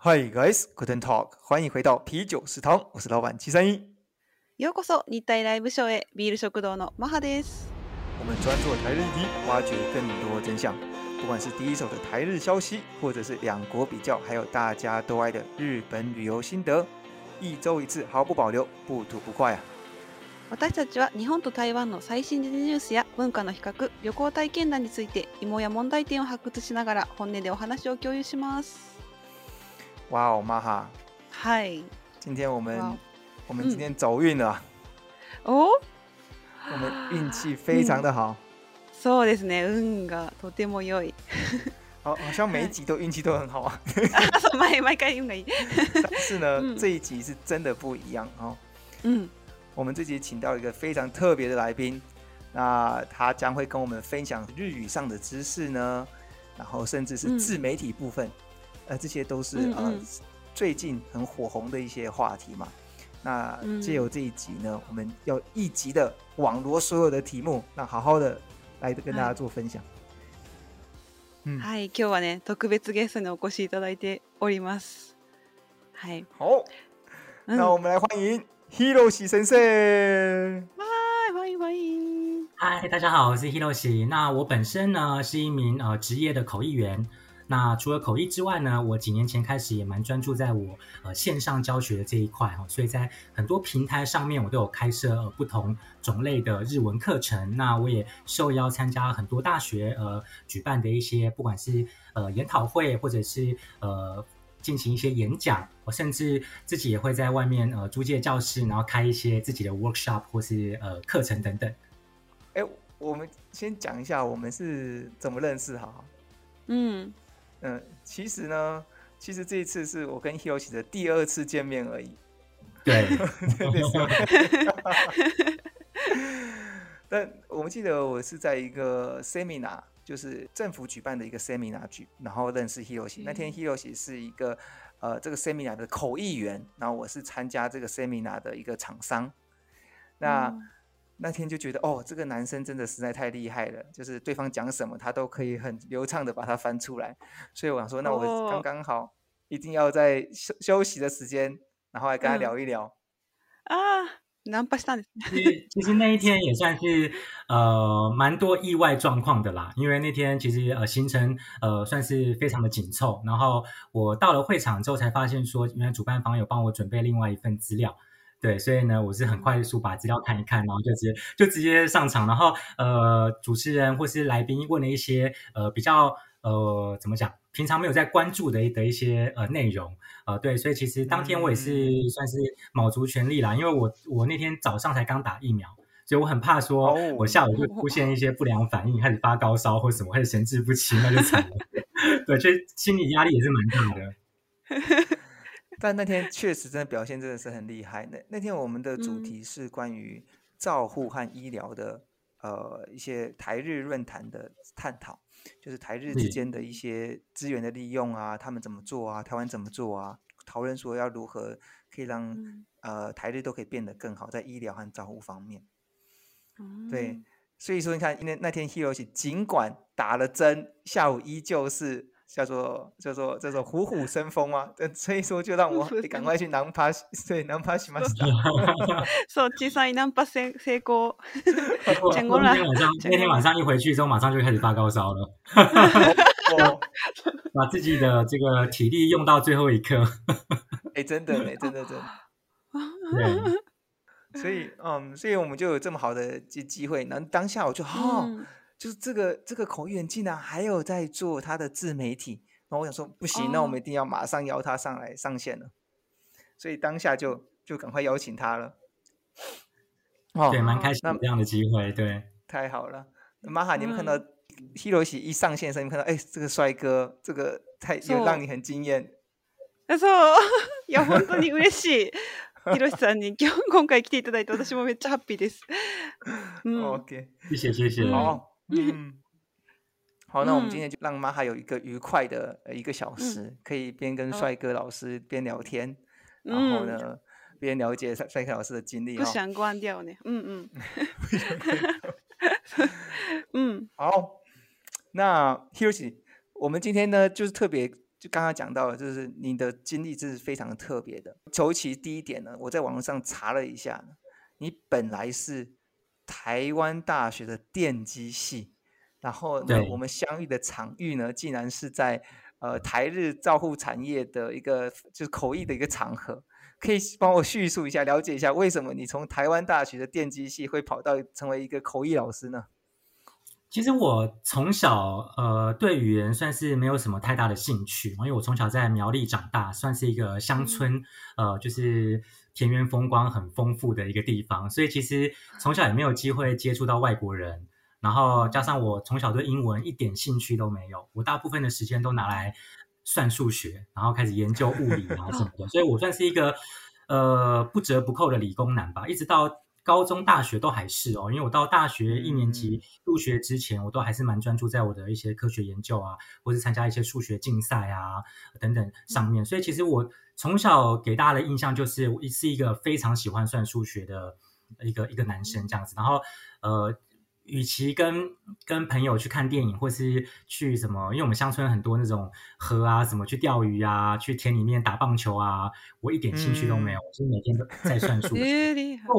Hi guys, good talk，欢迎回到啤酒食堂，我是老板七三一。ようこそ日台ライブショーへビール食堂のマハです。我们专注台日议题，挖掘更多真相。不管是第一手的台日消息，或者是两国比较，还有大家都爱的日本旅游心得，一周一次，毫不保留，不吐不快啊。私たちは日本と台湾の最新時事ニュースや文化の比較旅行体験談について芋や問題点を発掘しながら本音でお話を共有します哇哦玛哈嗨今天我们、wow. 我们今天走运了、うん、お我们运气非常的好、うそうですね運がとても良い好，好像每一集都运气都很好啊。每每个い气。但是呢、这一集是真的不一样哦。嗯，我们这集请到一个非常特别的来宾，那他将会跟我们分享日语上的知识呢，然后甚至是自媒体部分，呃，这些都是呃最近很火红的一些话题嘛。那借由这一集呢，我们要一集的网罗所有的题目，那好好的来跟大家做分享。嗯，嗨，今天呢，特别的嘉宾，我们欢迎。Hero 西先生，嗨，欢迎欢迎，嗨，大家好，我是 Hero 西。那我本身呢是一名呃职业的口译员。那除了口译之外呢，我几年前开始也蛮专注在我呃线上教学的这一块哈，所以在很多平台上面我都有开设不同种类的日文课程。那我也受邀参加很多大学呃举办的一些不管是呃研讨会或者是呃。进行一些演讲，我甚至自己也会在外面呃租借教室，然后开一些自己的 workshop 或是呃课程等等。哎，我们先讲一下我们是怎么认识哈。嗯嗯，其实呢，其实这一次是我跟 hiroshi 的第二次见面而已。对。但我们记得我是在一个 seminar。就是政府举办的一个 seminar，举然后认识 Heo 熙。那天 Heo i 是一个，呃，这个 seminar 的口译员。然后我是参加这个 seminar 的一个厂商。那那天就觉得，哦，这个男生真的实在太厉害了，就是对方讲什么，他都可以很流畅的把它翻出来。所以我想说，那我刚刚好，一定要在休休息的时间，然后来跟他聊一聊。啊。南跑散了。其实那一天也算是呃蛮多意外状况的啦，因为那天其实呃行程呃算是非常的紧凑，然后我到了会场之后才发现说，原来主办方有帮我准备另外一份资料，对，所以呢我是很快速把资料看一看，然后就直接就直接上场，然后呃主持人或是来宾问了一些呃比较呃怎么讲。平常没有在关注的的一些呃内容呃，对，所以其实当天我也是算是卯足全力啦，因为我我那天早上才刚打疫苗，所以我很怕说我下午会出现一些不良反应，开始发高烧或者什么，开始神志不清，那就惨了。对，所心理压力也是蛮大的。但那天确实真的表现真的是很厉害。那那天我们的主题是关于照护和医疗的呃一些台日论坛的探讨。就是台日之间的一些资源的利用啊，他们怎么做啊？台湾怎么做啊？讨论说要如何可以让呃台日都可以变得更好，在医疗和照护方面。对，所以说你看，那那天 hero i 尽管打了针，下午依旧是。叫做叫做叫做虎虎生风啊！对，所以说就让我赶快去南帕，对，南帕西马斯达。说哈哈！一所以才南帕成功了。那天晚上，那天晚上一回去之后，马上就开始发高烧了。哈哈哈哈！把自己的这个体力用到最后一刻。哈哈！哎，真的，哎，真的，真。的。所以，嗯，所以我们就有这么好的机机会，然后当下我就好。就是这个这个口演竟然还有在做他的自媒体，然后我想说不行，那我们一定要马上邀他上来上线了。所以当下就就赶快邀请他了。哦，对，蛮开心那，这样的机会，对，太好了。马哈，你们看到 T 罗西一上线的时候，你看到哎，这个帅哥，这个太有让你很惊艳。没错，や本当に嬉しい、ヒロシさんに今今回来ていただいて私もめっちゃハッピーです。嗯，OK，谢谢谢。谢。し 嗯，好，那我们今天就让妈还有一个愉快的一个小时，可以边跟帅哥老师边聊天，然后呢，边了解帅帅哥老师的经历。不想关掉呢，嗯嗯，嗯。好，那 Hiroshi，我们今天呢，就是特别，就刚刚讲到，了，就是你的经历这是非常特别的。尤其第一点呢，我在网络上查了一下，你本来是。台湾大学的电机系，然后我们相遇的场域呢，竟然是在呃台日照护产业的一个就是口译的一个场合。可以帮我叙述一下，了解一下为什么你从台湾大学的电机系会跑到成为一个口译老师呢？其实我从小呃对语言算是没有什么太大的兴趣，因为我从小在苗栗长大，算是一个乡村呃就是。田园风光很丰富的一个地方，所以其实从小也没有机会接触到外国人。然后加上我从小对英文一点兴趣都没有，我大部分的时间都拿来算数学，然后开始研究物理啊什么的。所以我算是一个呃不折不扣的理工男吧，一直到。高中、大学都还是哦，因为我到大学一年级入学之前，我都还是蛮专注在我的一些科学研究啊，或是参加一些数学竞赛啊等等上面。所以其实我从小给大家的印象就是，我是一个非常喜欢算数学的一个一个男生这样子。然后，呃。与其跟跟朋友去看电影，或是去什么，因为我们乡村很多那种河啊，什么去钓鱼啊，去田里面打棒球啊，我一点兴趣都没有。我是每天都在算数 哦，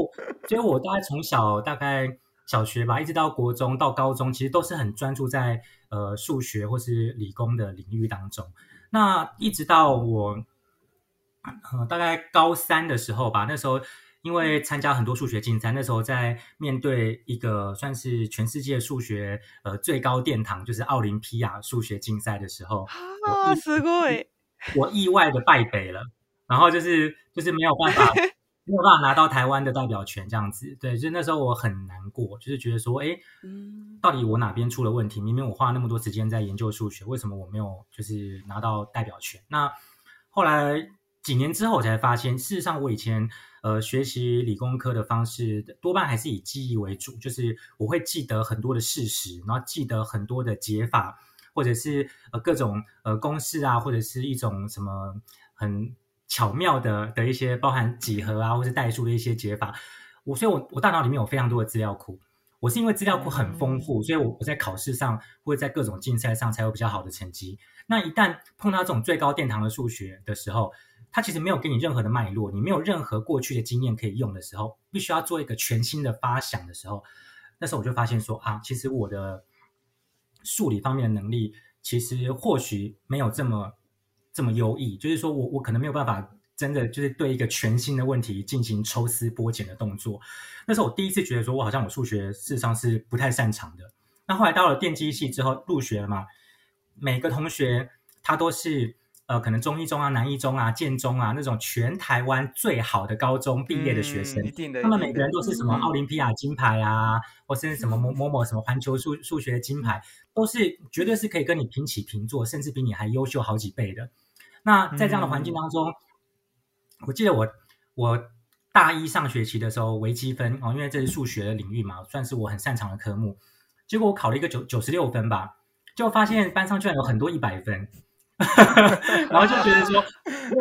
所以我大概从小大概小学吧，一直到国中到高中，其实都是很专注在呃数学或是理工的领域当中。那一直到我大概高三的时候吧，那时候。因为参加很多数学竞赛，那时候在面对一个算是全世界数学呃最高殿堂，就是奥林匹亚数学竞赛的时候，啊，我意外的败北了，然后就是就是没有办法，没有办法拿到台湾的代表权，这样子，对，就那时候我很难过，就是觉得说，哎，到底我哪边出了问题？明明我花了那么多时间在研究数学，为什么我没有就是拿到代表权？那后来几年之后才发现，事实上我以前。呃，学习理工科的方式多半还是以记忆为主，就是我会记得很多的事实，然后记得很多的解法，或者是呃各种呃公式啊，或者是一种什么很巧妙的的一些包含几何啊或是代数的一些解法。我所以，我我大脑里面有非常多的资料库。我是因为资料库很丰富，所以我我在考试上或者在各种竞赛上才有比较好的成绩。那一旦碰到这种最高殿堂的数学的时候，他其实没有给你任何的脉络，你没有任何过去的经验可以用的时候，必须要做一个全新的发想的时候，那时候我就发现说啊，其实我的数理方面的能力其实或许没有这么这么优异，就是说我我可能没有办法真的就是对一个全新的问题进行抽丝剥茧的动作。那时候我第一次觉得说我好像我数学实上是不太擅长的。那后来到了电机系之后入学了嘛，每个同学他都是。呃，可能中一中啊、南一中啊、建中啊那种全台湾最好的高中毕业的学生，他们每个人都是什么奥林匹亚金牌啊，或甚至什么某某某什么环球数数学金牌，都是绝对是可以跟你平起平坐，甚至比你还优秀好几倍的。那在这样的环境当中，我记得我我大一上学期的时候，微积分哦，因为这是数学的领域嘛，算是我很擅长的科目，结果我考了一个九九十六分吧，就发现班上居然有很多一百分。然后就觉得说，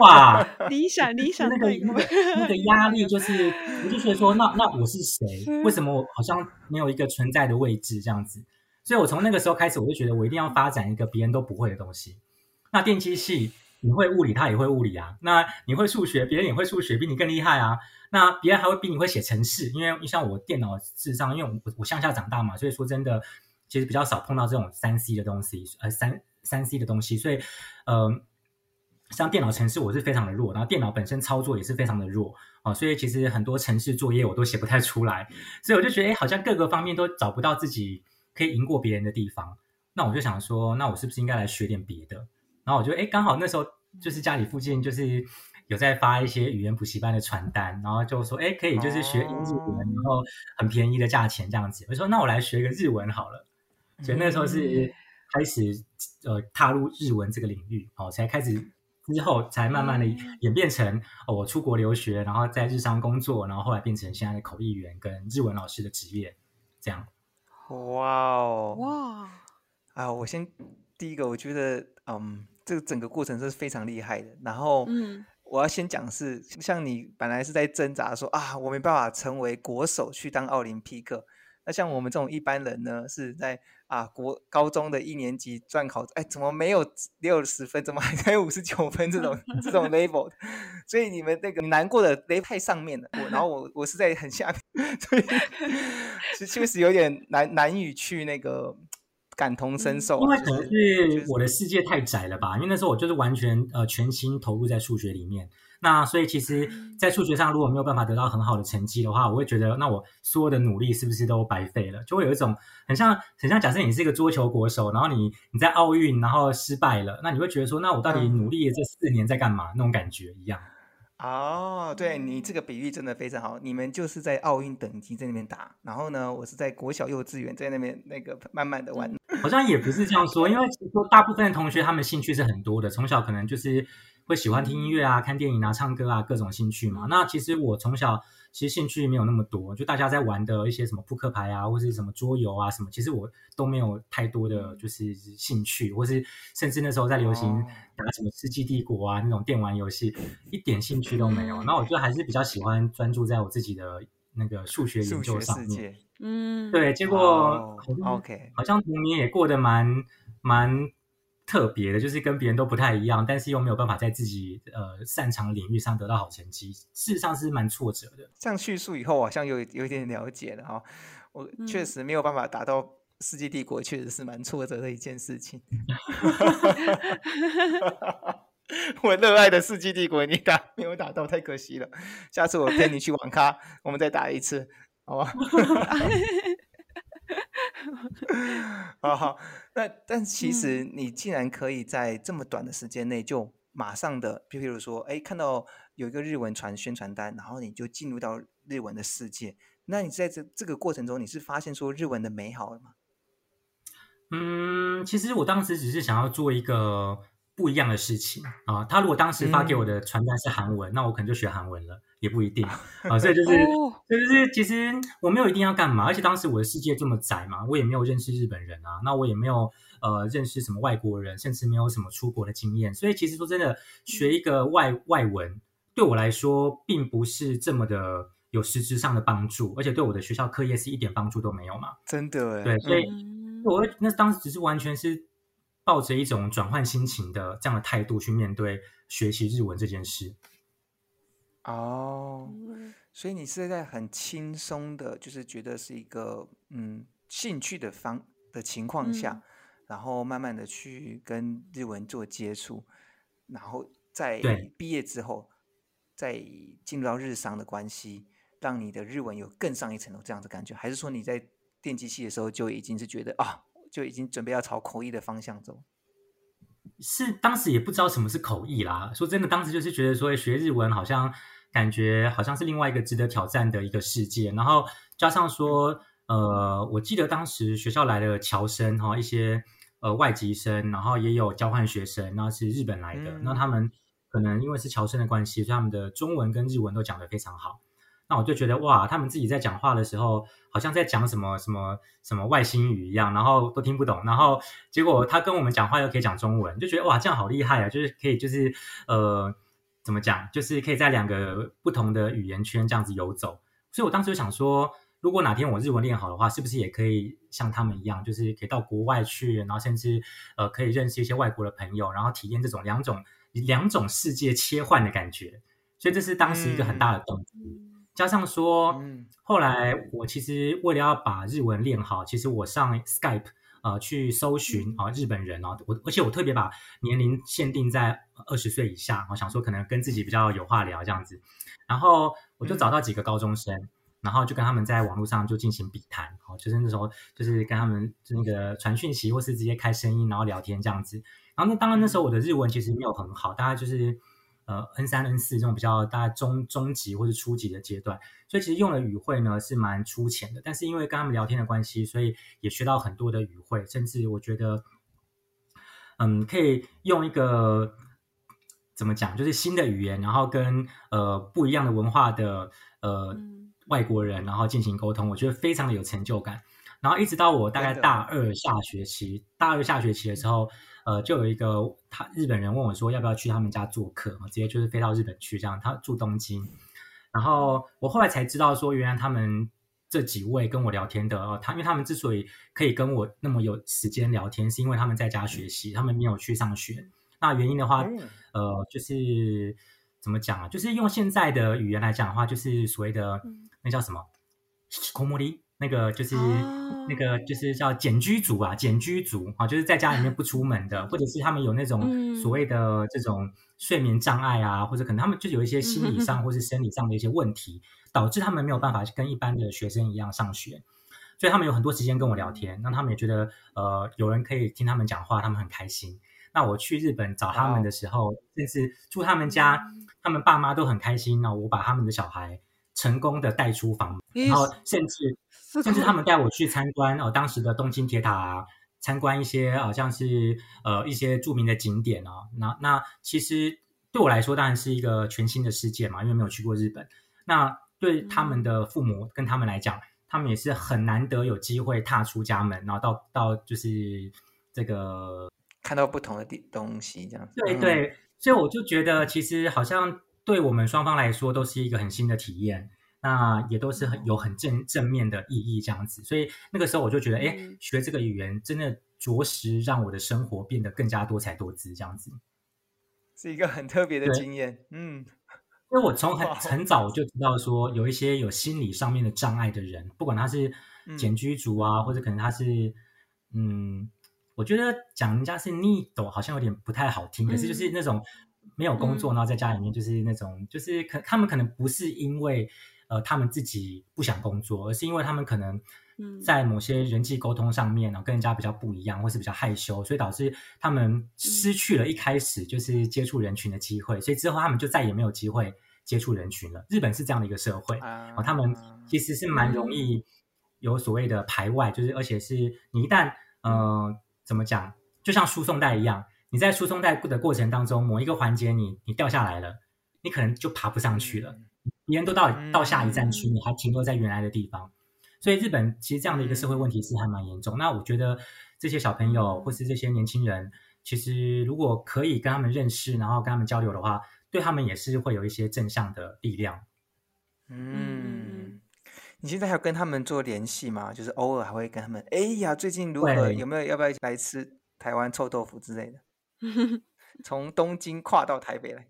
哇，理想理想那个那个那个压力就是，我就觉得说，那那我是谁？为什么我好像没有一个存在的位置这样子？所以我从那个时候开始，我就觉得我一定要发展一个别人都不会的东西。那电机系你会物理，他也会物理啊；那你会数学，别人也会数学，比你更厉害啊。那别人还会比你会写程式，因为你像我电脑智商，因为我我向下长大嘛，所以说真的其实比较少碰到这种三 C 的东西，呃三。三 C 的东西，所以，嗯，像电脑程式我是非常的弱，然后电脑本身操作也是非常的弱啊，所以其实很多程式作业我都写不太出来，所以我就觉得哎，好像各个方面都找不到自己可以赢过别人的地方，那我就想说，那我是不是应该来学点别的？然后我就哎，刚好那时候就是家里附近就是有在发一些语言补习班的传单，然后就说哎，可以就是学英语，然后很便宜的价钱这样子，我说那我来学一个日文好了，所以那时候是。开始呃踏入日文这个领域，好，才开始之后才慢慢的演变成我出国留学，然后在日商工作，然后后来变成现在的口译员跟日文老师的职业，这样。哇哦，哇，啊，我先第一个，我觉得，嗯，这个整个过程是非常厉害的。然后，嗯，我要先讲是像你本来是在挣扎说啊，我没办法成为国手去当奥林匹克，那像我们这种一般人呢，是在。啊，国高中的一年级转考，哎，怎么没有六十分？怎么还才五十九分这种这种 l e v e l 所以你们那个难过的雷派上面的，然后我我是在很下面，所以确实有点难难以去那个感同身受，因为可能是我的世界太窄了吧？因为那时候我就是完全呃全心投入在数学里面。那所以其实，在数学上如果没有办法得到很好的成绩的话，我会觉得那我所有的努力是不是都白费了？就会有一种很像很像，假设你是一个桌球国手，然后你你在奥运然后失败了，那你会觉得说，那我到底努力这四年在干嘛？那种感觉一样。哦，对你这个比喻真的非常好。你们就是在奥运等级在那边打，然后呢，我是在国小幼稚园在那边那个慢慢的玩。好像也不是这样说，因为其实说大部分的同学他们兴趣是很多的，从小可能就是。会喜欢听音乐啊、看电影啊、唱歌啊，各种兴趣嘛。那其实我从小其实兴趣没有那么多，就大家在玩的一些什么扑克牌啊，或者是什么桌游啊什么，其实我都没有太多的，就是兴趣，或是甚至那时候在流行打什么《世纪帝国》啊那种电玩游戏，一点兴趣都没有。那我就还是比较喜欢专注在我自己的那个数学研究上面。嗯，对，结果 oh, OK，好像童年也过得蛮蛮。特别的，就是跟别人都不太一样，但是又没有办法在自己呃擅长领域上得到好成绩，事实上是蛮挫折的。这样叙述以后好像有有一点了解了哈，我确实没有办法打到《世界帝国》，确实是蛮挫折的一件事情。我热爱的《世纪帝国》，你打没有打到，太可惜了。下次我陪你去网咖，我们再打一次，好吧？啊，那但其实你既然可以在这么短的时间内就马上的，譬如说，哎，看到有一个日文传宣传单，然后你就进入到日文的世界，那你在这这个过程中，你是发现说日文的美好了吗？嗯，其实我当时只是想要做一个。不一样的事情啊，他如果当时发给我的传单是韩文，那我可能就学韩文了，也不一定 啊。所以就是，就是其实我没有一定要干嘛，而且当时我的世界这么窄嘛，我也没有认识日本人啊，那我也没有呃认识什么外国人，甚至没有什么出国的经验。所以其实说真的，学一个外外文对我来说，并不是这么的有实质上的帮助，而且对我的学校课业是一点帮助都没有嘛。真的，对，所以，我那当时只是完全是。抱着一种转换心情的这样的态度去面对学习日文这件事。哦，所以你是在很轻松的，就是觉得是一个嗯兴趣的方的情况下，然后慢慢的去跟日文做接触，然后在毕业之后再进入到日商的关系，让你的日文有更上一层楼这样的感觉，还是说你在电机器的时候就已经是觉得啊？就已经准备要朝口译的方向走，是当时也不知道什么是口译啦。说真的，当时就是觉得说学日文好像感觉好像是另外一个值得挑战的一个世界。然后加上说，呃，我记得当时学校来了侨生哈，一些呃外籍生，然后也有交换学生，那是日本来的。那他们可能因为是侨生的关系，所以他们的中文跟日文都讲的非常好。那我就觉得哇，他们自己在讲话的时候，好像在讲什么什么什么外星语一样，然后都听不懂。然后结果他跟我们讲话又可以讲中文，就觉得哇，这样好厉害啊！就是可以，就是呃，怎么讲，就是可以在两个不同的语言圈这样子游走。所以我当时就想说，如果哪天我日文练好的话，是不是也可以像他们一样，就是可以到国外去，然后甚至呃可以认识一些外国的朋友，然后体验这种两种两种世界切换的感觉。所以这是当时一个很大的动机。加上说，后来我其实为了要把日文练好，其实我上 Skype，呃，去搜寻啊，日本人哦，我而且我特别把年龄限定在二十岁以下，我想说可能跟自己比较有话聊这样子，然后我就找到几个高中生，然后就跟他们在网络上就进行笔谈，哦，就是那时候就是跟他们就那个传讯息或是直接开声音然后聊天这样子，然后那当然那时候我的日文其实没有很好，大家就是。呃，N 三、N 四这种比较大中中级或者初级的阶段，所以其实用了语汇呢是蛮粗浅的，但是因为跟他们聊天的关系，所以也学到很多的语汇，甚至我觉得，嗯，可以用一个怎么讲，就是新的语言，然后跟呃不一样的文化的呃外国人，然后进行沟通，我觉得非常的有成就感。然后一直到我大概大二下学期，大二下学期的时候。呃，就有一个他日本人问我，说要不要去他们家做客，直接就是飞到日本去，这样他住东京。然后我后来才知道，说原来他们这几位跟我聊天的哦，他因为他们之所以可以跟我那么有时间聊天，是因为他们在家学习，他们没有去上学。那原因的话，呃，就是怎么讲啊？就是用现在的语言来讲的话，就是所谓的那叫什么？那个就是那个就是叫简居族啊，简居族啊，就是在家里面不出门的，或者是他们有那种所谓的这种睡眠障碍啊，或者可能他们就有一些心理上或是生理上的一些问题，导致他们没有办法跟一般的学生一样上学，所以他们有很多时间跟我聊天，让他们也觉得呃有人可以听他们讲话，他们很开心。那我去日本找他们的时候，甚至住他们家，他们爸妈都很开心。那我把他们的小孩。成功的带出房。然后甚至甚至他们带我去参观哦，当时的东京铁塔，参观一些好像是呃一些著名的景点哦。那那其实对我来说当然是一个全新的世界嘛，因为没有去过日本。那对他们的父母跟他们来讲，他们也是很难得有机会踏出家门，然后到到就是这个看到不同的地东西这样。对对，所以我就觉得其实好像。对我们双方来说都是一个很新的体验，那也都是很有很正正面的意义这样子，所以那个时候我就觉得，哎，学这个语言真的着实让我的生活变得更加多彩多姿这样子，是一个很特别的经验。嗯，因为我从很很早我就知道说，有一些有心理上面的障碍的人，不管他是简居族啊，或者可能他是，嗯，我觉得讲人家是逆斗好像有点不太好听，可是就是那种。没有工作，然后在家里面就是那种，就是可他们可能不是因为，呃，他们自己不想工作，而是因为他们可能在某些人际沟通上面呢，跟人家比较不一样，或是比较害羞，所以导致他们失去了一开始就是接触人群的机会，所以之后他们就再也没有机会接触人群了。日本是这样的一个社会，啊、他们其实是蛮容易有所谓的排外，就是而且是你一旦呃怎么讲，就像输送带一样。你在输送带的过程当中，某一个环节你你掉下来了，你可能就爬不上去了。别人都到到下一站去，你还停留在原来的地方，所以日本其实这样的一个社会问题是还蛮严重。那我觉得这些小朋友或是这些年轻人，其实如果可以跟他们认识，然后跟他们交流的话，对他们也是会有一些正向的力量。嗯，你现在还有跟他们做联系吗？就是偶尔还会跟他们，哎呀，最近如何？有没有要不要来吃台湾臭豆腐之类的？从东京跨到台北来，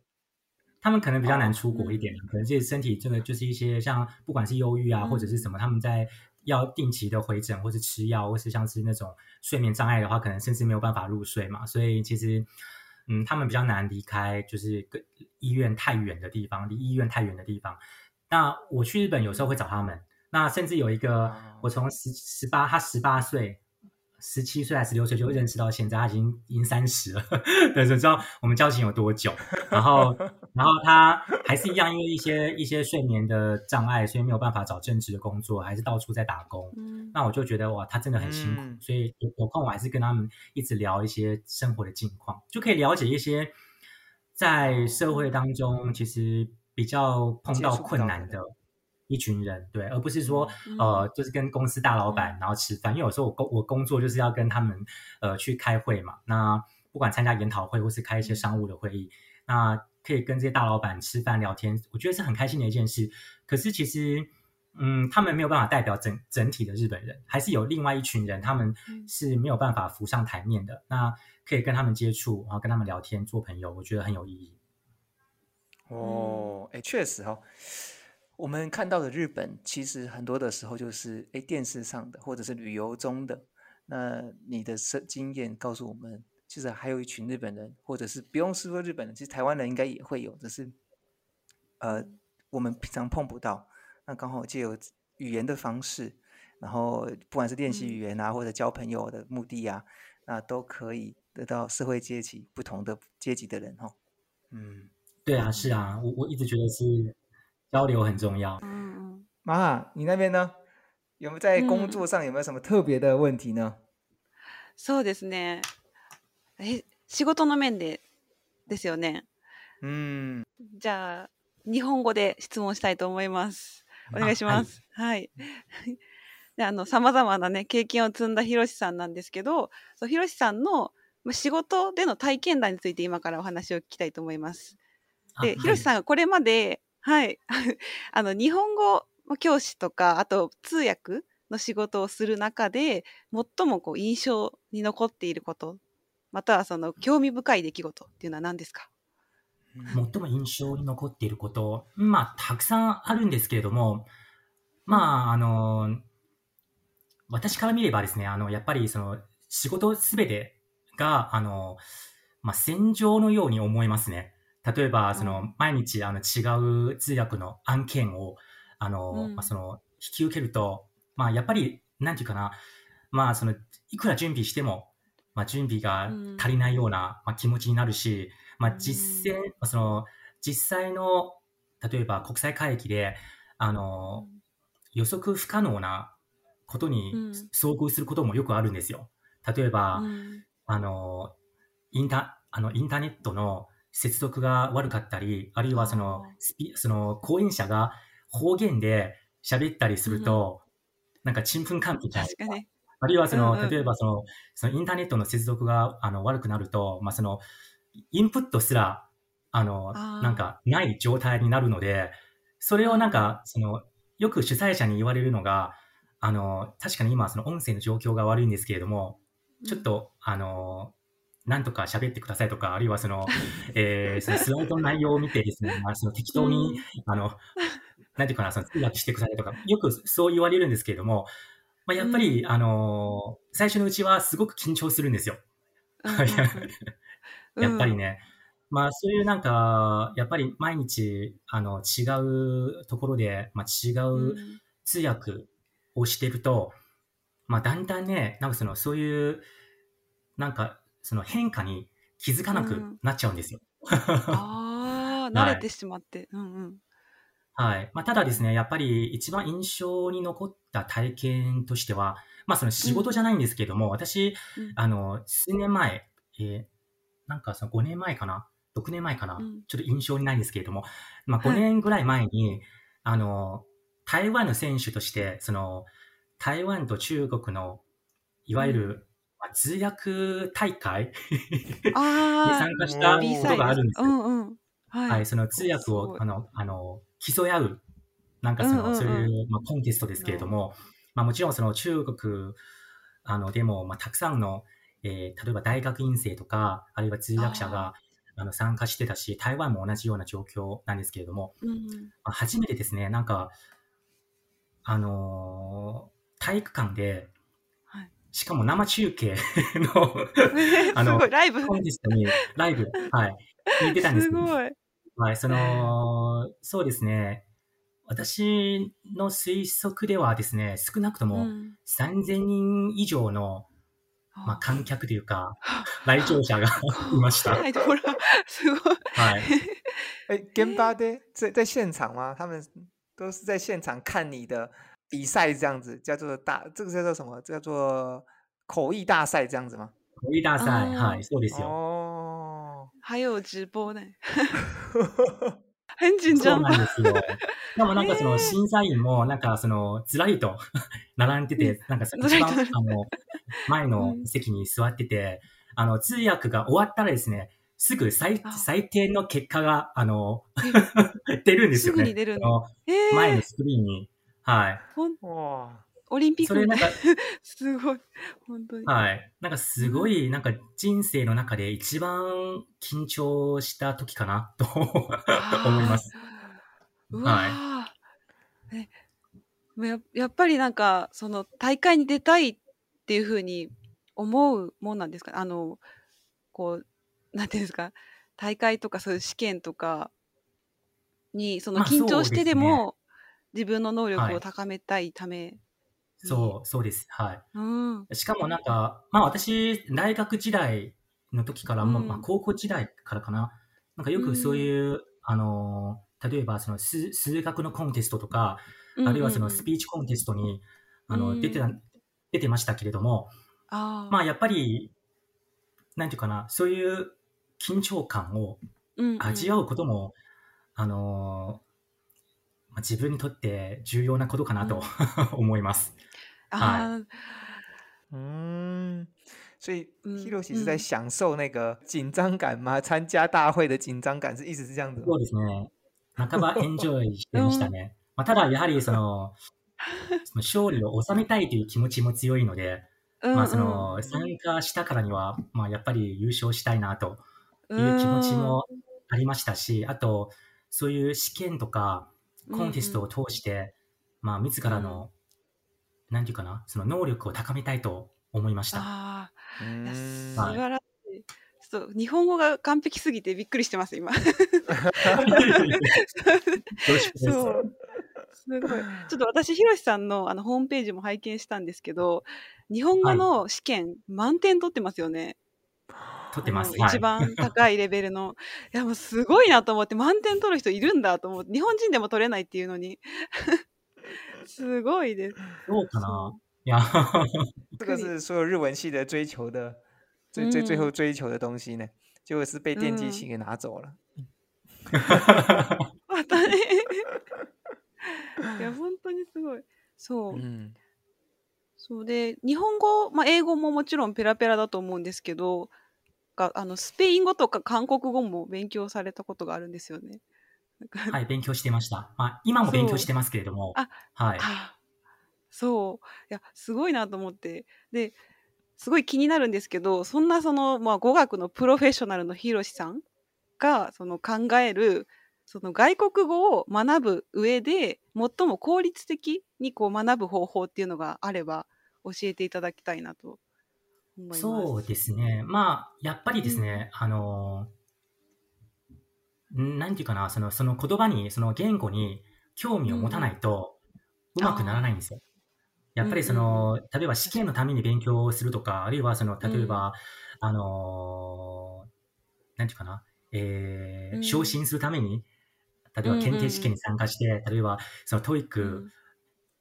他们可能比较难出国一点，可能是身体真的就是一些像不管是忧郁啊或者是什么，他们在要定期的回诊，或是吃药，或是像是那种睡眠障碍的话，可能甚至没有办法入睡嘛。所以其实，嗯，他们比较难离开就是医院太远的地方，离医院太远的地方。那我去日本有时候会找他们，那甚至有一个我从十十八，他十八岁。十七岁还是十六岁就认识到现在，他已经已经三十了，对，知道我们交情有多久。然后，然后他还是一样，因为一些一些睡眠的障碍，所以没有办法找正职的工作，还是到处在打工。那我就觉得哇，他真的很辛苦。所以有有空我还是跟他们一直聊一些生活的近况，就可以了解一些在社会当中其实比较碰到困难的。一群人对，而不是说呃，就是跟公司大老板然后吃饭，因为有时候我工我工作就是要跟他们呃去开会嘛。那不管参加研讨会或是开一些商务的会议，那可以跟这些大老板吃饭聊天，我觉得是很开心的一件事。可是其实嗯，他们没有办法代表整整体的日本人，还是有另外一群人，他们是没有办法浮上台面的。那可以跟他们接触，然后跟他们聊天做朋友，我觉得很有意义。哦，哎，确实哦。我们看到的日本，其实很多的时候就是，哎，电视上的或者是旅游中的。那你的社经验告诉我们，其实还有一群日本人，或者是不用说日本人，其实台湾人应该也会有，只是呃，我们平常碰不到。那刚好就有语言的方式，然后不管是练习语言啊，或者交朋友的目的啊，那都可以得到社会阶级不同的阶级的人哈。嗯，对啊，是啊，我我一直觉得是。交流很重要。嗯，玛你那边呢？有没有在工作上有没有什么特别的问題呢？そうですね。え、仕事の面でですよね。うん。じゃあ日本語で質問したいと思います。お願いします。はい。で、あのさまざまなね経験を積んだひろしさんなんですけど、そうひろしさんの仕事での体験談について今からお話を聞きたいと思います。で、ひろしさんがこれまではい。あの、日本語教師とか、あと通訳の仕事をする中で、最もこう印象に残っていること、またはその興味深い出来事っていうのは何ですか最も印象に残っていること、まあ、たくさんあるんですけれども、まあ、あの、私から見ればですね、あの、やっぱりその、仕事すべてが、あの、まあ、戦場のように思えますね。例えば、その、毎日、あの、違う通訳の案件を、あの、まあ、その、引き受けると、まあ、やっぱり、なんていうかな、まあ、その、いくら準備しても、まあ、準備が足りないような、まあ、気持ちになるし、まあ、実践、その、実際の、例えば国際会議で、あの、予測不可能なことに遭遇することもよくあるんですよ。例えば、あの、インタ、あの、インターネットの、接続が悪かったり、あるいはその、その講演者が方言で喋ったりすると、うん、なんかちんぷんかんぷんじゃないですか。あるいはその、うんうん、例えばその、そのインターネットの接続があの悪くなると、まあその、インプットすら、あの、あなんかない状態になるので、それをなんか、その、よく主催者に言われるのが、あの、確かに今、その音声の状況が悪いんですけれども、ちょっと、あの、なんとか喋ってくださいとか、あるいはその、えー、そのスライドの内容を見てですね、まあ、その適当に、あの、なんていうかな、その通訳してくださいとか、よくそう言われるんですけれども、まあ、やっぱり、あの最初のうちはすごく緊張するんですよ。やっぱりね、まあそういうなんか、やっぱり毎日、あの、違うところで、まあ、違う通訳をしてると、まあだんだんね、なんかその、そういう、なんかその変化に気づかなくなっちゃうんですよ。うん、あ あ、慣れてしまって。はい、うんうん。はいまあ、ただですね、やっぱり一番印象に残った体験としては、まあ、その仕事じゃないんですけども、うん、私、あの、数年前、えー、なんかその5年前かな、6年前かな、うん、ちょっと印象にないんですけれども、まあ、5年ぐらい前に、はい、あの、台湾の選手として、その、台湾と中国の、いわゆる通訳大会 に参加したことがあるんですよ。うんうんはい、はい、その通訳をあのあの競い合う、なんかその、うんうんうん、そういう、まあ、コンテストですけれども、まあ、もちろんその中国あのでも、まあ、たくさんの、えー、例えば大学院生とか、あるいは通訳者があの参加してたし、台湾も同じような状況なんですけれども、うん、初めてですね、なんか、あのー、体育館で、しかも生中継の あの、ライブ本日に、ライブ、はい、にてたんです、ね、すごい。はい、その、そうですね。私の推測ではですね、少なくとも3000人以上の、うん、まあ、観客というか、来場者が いました。太多了，すごい。はい。え、現場で在在现场吗？他们都是在现场看你的比赛这样子，叫做大这个叫做什么？叫做口译大赛这样子吗？口译大赛、はい、そうですよ。哦，还有直播呢。変人じゃん。そうなんですよ。でもなんかその審査員もなんかそのずらりと 並んでて、なんか一番あの前の席に座ってて、あの通訳が終わったらですね、すぐ最最低の結果が、あの、出るんですよね。すぐに出るの。前のスクリーンに。はい。ほんオリンピックそれなんか すごい本当にはいなんかすごいなんか人生の中で一番緊張した時かなと思います。はい。ねややっぱりなんかその大会に出たいっていうふうに思うもんなんですかあのこうなんていうんですか大会とかそういう試験とかにその緊張してでも自分の能力を高めたいため、はいそう、そうです。はい。うん、しかもなんか、まあ私、大学時代の時から、うん、まあ高校時代からかな、なんかよくそういう、うん、あの、例えばその数数学のコンテストとか、あるいはそのスピーチコンテストに、あの、出て出てましたけれども、あまあやっぱり、なんていうかな、そういう緊張感を味わうことも、あの、まあ、自分にとって重要なことかなと、うん、思います。啊，嗯，所以 Hiroshi 是在享受那个紧张感吗？参加大会的緊張感是一直是这样子。そうですね。半ばエンジョイしてましたね。まあただやはりその その勝利を収めたいという気持ちも強いので、まあその参加したからにはまあやっぱり優勝したいなという気持ちもありましたし、あとそういう試験とか。コンテストを通して、まあ、自らの、なんていうかな、その能力を高めたいと思いました。ああ、素晴らしい。ちょっと日本語が完璧すぎてびっくりしてます、今。そう。すごい。ちょっと私、ひろしさんのあのホームページも拝見したんですけど、日本語の試験、はい、満点取ってますよね。ってます。一番高いレベルの。いや、もうすごいなと思って、満点取る人いるんだと思って、日本人でも取れないっていうのに。すごいです。どうかないや。这个是所有日文系的追求的、最最最后追求的东西果是被给拿走了。またね。いや、本当にすごい。そう。そうで日本語、まあ、英語ももちろんペラペラだと思うんですけどかあのスペイン語とか韓国語も勉強されたことがあるんですよね。はい、勉強してました。まあ、今も勉強してますけれども。あはい。そういやすごいなと思ってですごい気になるんですけどそんなその、まあ、語学のプロフェッショナルのひろしさんがその考えるその外国語を学ぶ上で最も効率的にこう学ぶ方法っていうのがあれば教えていただきたいなとそうですね。まあ、やっぱりですね、うん、あの、なんていうかな、その、その言葉に、その言語に興味を持たないと、うまくならないんですよ。やっぱりその、例えば試験のために勉強をするとか、あるいはその、例えば、うん、あの、なんていうかな、えー、昇進するために、例えば検定試験に参加して、例えばそのトイック、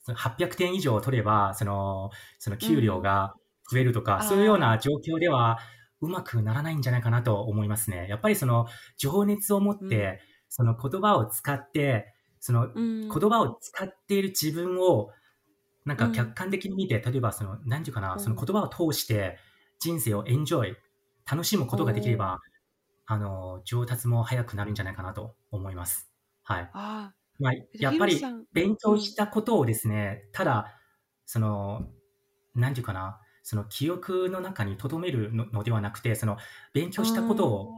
うん、800点以上取れば、その、その給料が、うん増えるとか、そういうような状況では、うまくならないんじゃないかなと思いますね。やっぱりその情熱を持って、うん、その言葉を使って、その言葉を使っている自分を、なんか客観的に見て、うん、例えばその、何て言うかな、その言葉を通して人生をエンジョイ、楽しむことができれば、あの、上達も早くなるんじゃないかなと思います。はい。あまあ、やっぱり勉強したことをですね、ただ、その、何て言うかな、その記憶の中に留めるのではなくて、その勉強したことを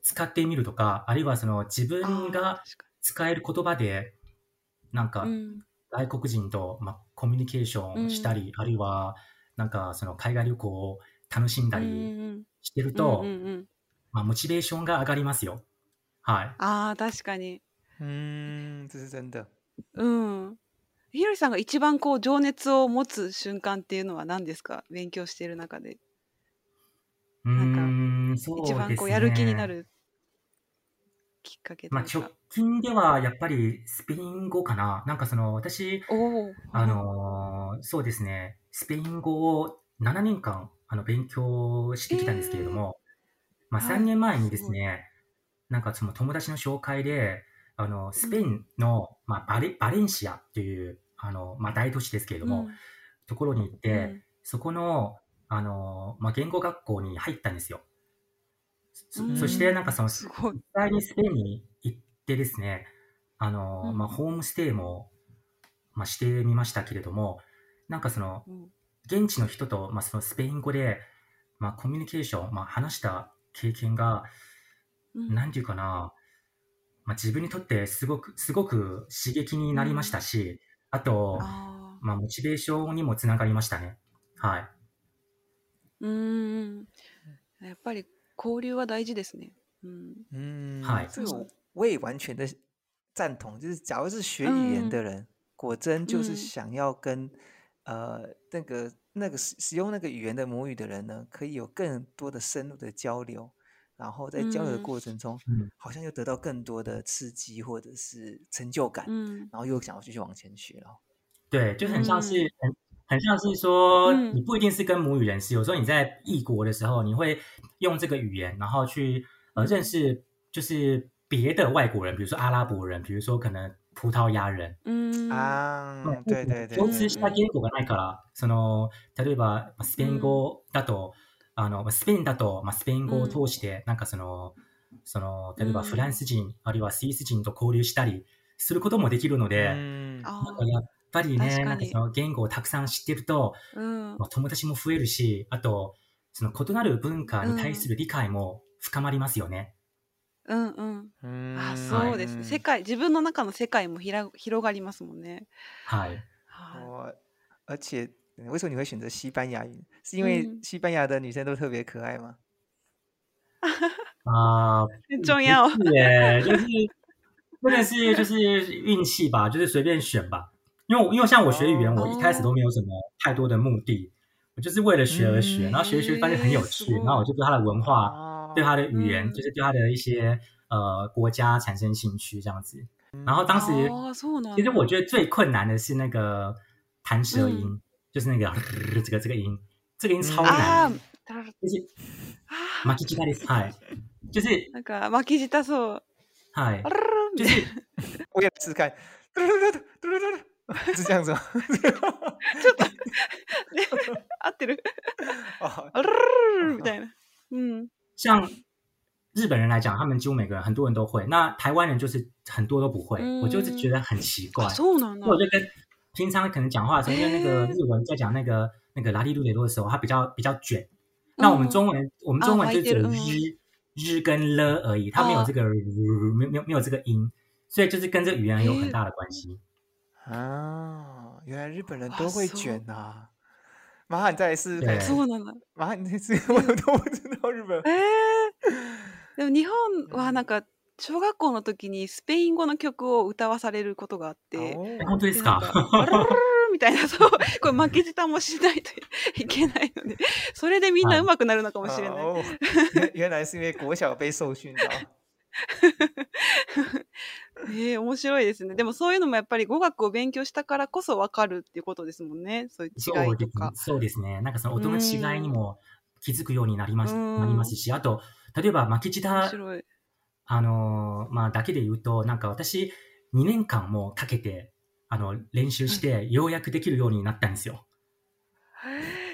使ってみるとか、あるいはその自分が使える言葉で、なんか外国人と、まあ、コミュニケーションしたり、うん、あるいはなんかその海外旅行を楽しんだりしてると、うんうんうんまあ、モチベーションが上がりますよ。はい。ああ、確かに。うん、全然だ。うん。ひろりさんが一番こう情熱を持つ瞬間っていうのは何ですか勉強している中で。なんか、一番こうやる気になるきっかけとか、まあ、直近ではやっぱりスペイン語かな。なんかその私、あのー、そうですね、スペイン語を7年間あの勉強してきたんですけれども、えー、まあ、3年前にですね、はい、なんかその友達の紹介で、あのスペインの、まあ、バレバレンシアっていうあの、まあ、大都市ですけれども、うん、ところに行って、うん、そこの、あの、まあ、言語学校に入ったんですよ。そそして、なんかその、実際にスペインに行ってですね、あの、まあ、ホームステイも、まあ、してみましたけれども、なんかその、現地の人と、まあ、そのスペイン語で、まあ、コミュニケーション、まあ、話した経験が、なんていうかな、まあ、自分にとってすごく、すごく刺激になりましたし、あと、あまあ、モチベーションにもつながりましたね。はい。うん。やっぱり交流は大事ですね。ん。はい。そう。我也完全的赞同。就是假如是学语言的人，嗯、果真就是想要跟、嗯、呃那个那个使用那个语言的母语的人呢，可以有更多的深入的交流。然后在交流的过程中，好像又得到更多的刺激或者是成就感，然后又想要继续往前学了。对，就很像是很很像是说，你不一定是跟母语人士，有时候你在异国的时候，你会用这个语言，然后去呃认识就是别的外国人，比如说阿拉伯人，比如说可能葡萄牙人，嗯啊，对对对。あの、スペインだと、まあ、スペイン語を通して、なんかその、うん、その、例えばフランス人、あるいはスイス人と交流したりすることもできるので、なんやっぱりね、なんかその言語をたくさん知ってると、まあ、友達も増えるし、あと、その異なる文化に対する理解も深まりますよね。うんうん。あ、そうですね。世界、自分の中の世界もひら広がりますもんね。はい。はい。而且为什么你会选择西班牙语？是因为西班牙的女生都特别可爱吗？啊，重要。耶，就是 真的是就是运气吧，就是随便选吧。因为因为像我学语言，我一开始都没有什么太多的目的，我就是为了学而学，然后学学发现很有趣，然后我就对他的文化、对他的语言，就是对他的一些呃国家产生兴趣这样子。然后当时其实我觉得最困难的是那个弹舌音。就是那个这个这个音，这个音超难，就是，啊，マキジタリ就是，那个马キジタそ嗨，就是，我也试试看，是这样子吗？啊，对的，啊，嗯，像日本人来讲，他们几乎每个人很多人都会，那台湾人就是很多都不会，我就是觉得很奇怪，我就跟。平常可能讲话的时候，因为那个 日文在讲那个那个拉力路雷多的时候，它比较比较卷。那我们中文，我们中文就只有日日跟了而已，它没有这个，没有没有这个音，所以就是跟这语言有很大的关系。哦，原来日本人都会卷呐！麻烦再是，麻烦你这个我都不知道日本。诶，那日本哇，那个。小学校の時にスペイン語の曲を歌わされることがあって。本当ですか。みたいな、そう、これ負けじたもしないといけないので、それでみんな上手くなるのかもしれない。い、原来是因为国小被受训到。え面白いですね。でもそういうのもやっぱり語学を勉強したからこそ分かるっていうことですもんね。そういう違いとか。そうですね。なんかその音の違いにも気づくようになりましなりますし、あと、例えば、巻き舌あのー、まあ、だけで言うと、なんか私、2年間もかけて、あの、練習して、ようやくできるようになったんですよ。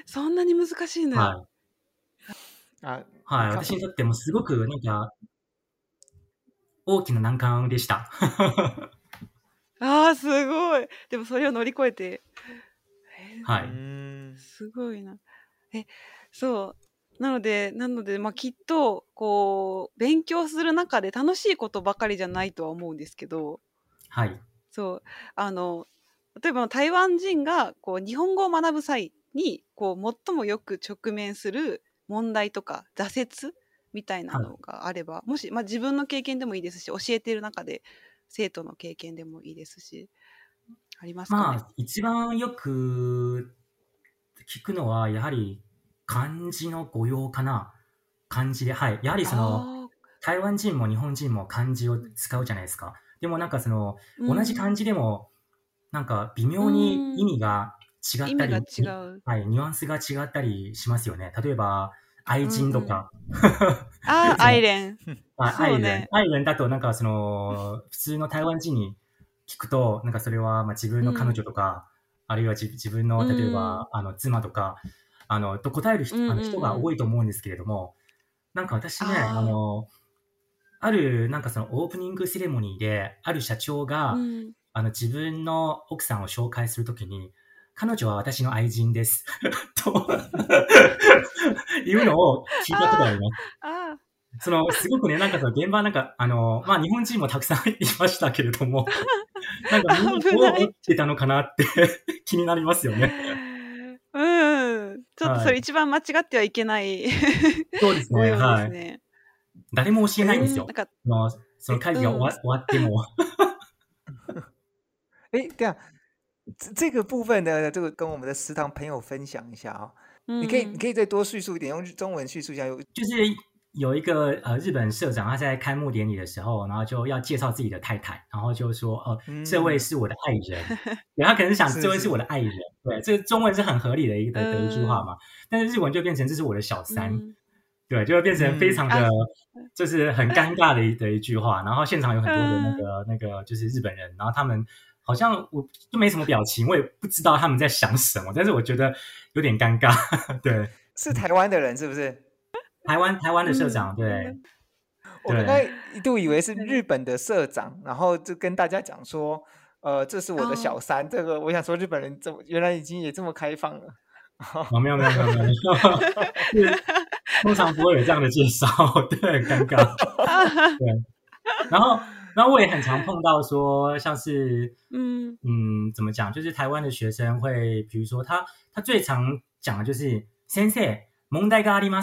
そんなに難しいのはい。はい、私にとってもすごく、なんか、大きな難関でした。ああ、すごい。でもそれを乗り越えて。はい。すごいな。え、そう。なので、なので、まあ、きっと、こう、勉強する中で楽しいことばかりじゃないとは思うんですけど、はい。そう、あの、例えば台湾人がこう日本語を学ぶ際にこう最もよく直面する問題とか挫折みたいなのがあれば、はい、もし、まあ、自分の経験でもいいですし教えている中で生徒の経験でもいいですしありますか、ね、まあ、一番よく聞くのはやはり漢字の語用かな漢字で、はい。やはりその、台湾人も日本人も漢字を使うじゃないですか。でもなんかその、うん、同じ漢字でも、なんか微妙に意味が違ったり、うん、はい、ニュアンスが違ったりしますよね。例えば、愛人とか。うんあ、アイレン。あ、アイレン。アイレンだとなんかその、普通の台湾人に聞くと、なんかそれはまあ自分の彼女とか、うん、あるいは自分の、例えば、あの、妻とか、あの、と答える人,、あの人が多いと思うんですけれども、なんか私ね、あの、ある、なんかそのオープニングセレモニーで、ある社長が、うん、あの、自分の奥さんを紹介するときに、彼女は私の愛人です というのを聞いたことがあります。その、すごくね、なんかその現場なんか、あの、まあ、日本人もたくさんいましたけれども、なんかみんなどう思ってたのかなって気になりますよね。ちょっとそれ一番間違ってはいけない、はい、そうですね。はい。誰も教えないんですよ。えー、なんかまその会議が終わ,、終わっても。え、じゃあ、这个部分呢，这个跟我们的食堂朋友分享一下啊、哦。嗯、你可以，你可以再多叙述一点，用中文叙述一下。就是有一个呃，日本社长，他在开幕典礼的时候，然后就要介绍自己的太太，然后就说：“哦，这位是我的爱人。”对，他可能想：“这位是我的爱人。”对，这中文是很合理的，一个的一句话嘛。但是日文就变成“这是我的小三”，对，就会变成非常的，就是很尴尬的一的一句话。然后现场有很多的那个那个就是日本人，然后他们好像我就没什么表情，我也不知道他们在想什么，但是我觉得有点尴尬。对，是台湾的人是不是？台湾台湾的社长，对，我刚刚一度以为是日本的社长，然后就跟大家讲说，呃，这是我的小三，这个我想说日本人怎么原来已经也这么开放了。哦，没有没有没有没有，通常不会有这样的介绍，对，很尴尬，对。然后，然后我也很常碰到说，像是，嗯嗯，怎么讲？就是台湾的学生会，比如说他他最常讲的就是先 e 蒙代格阿里吗？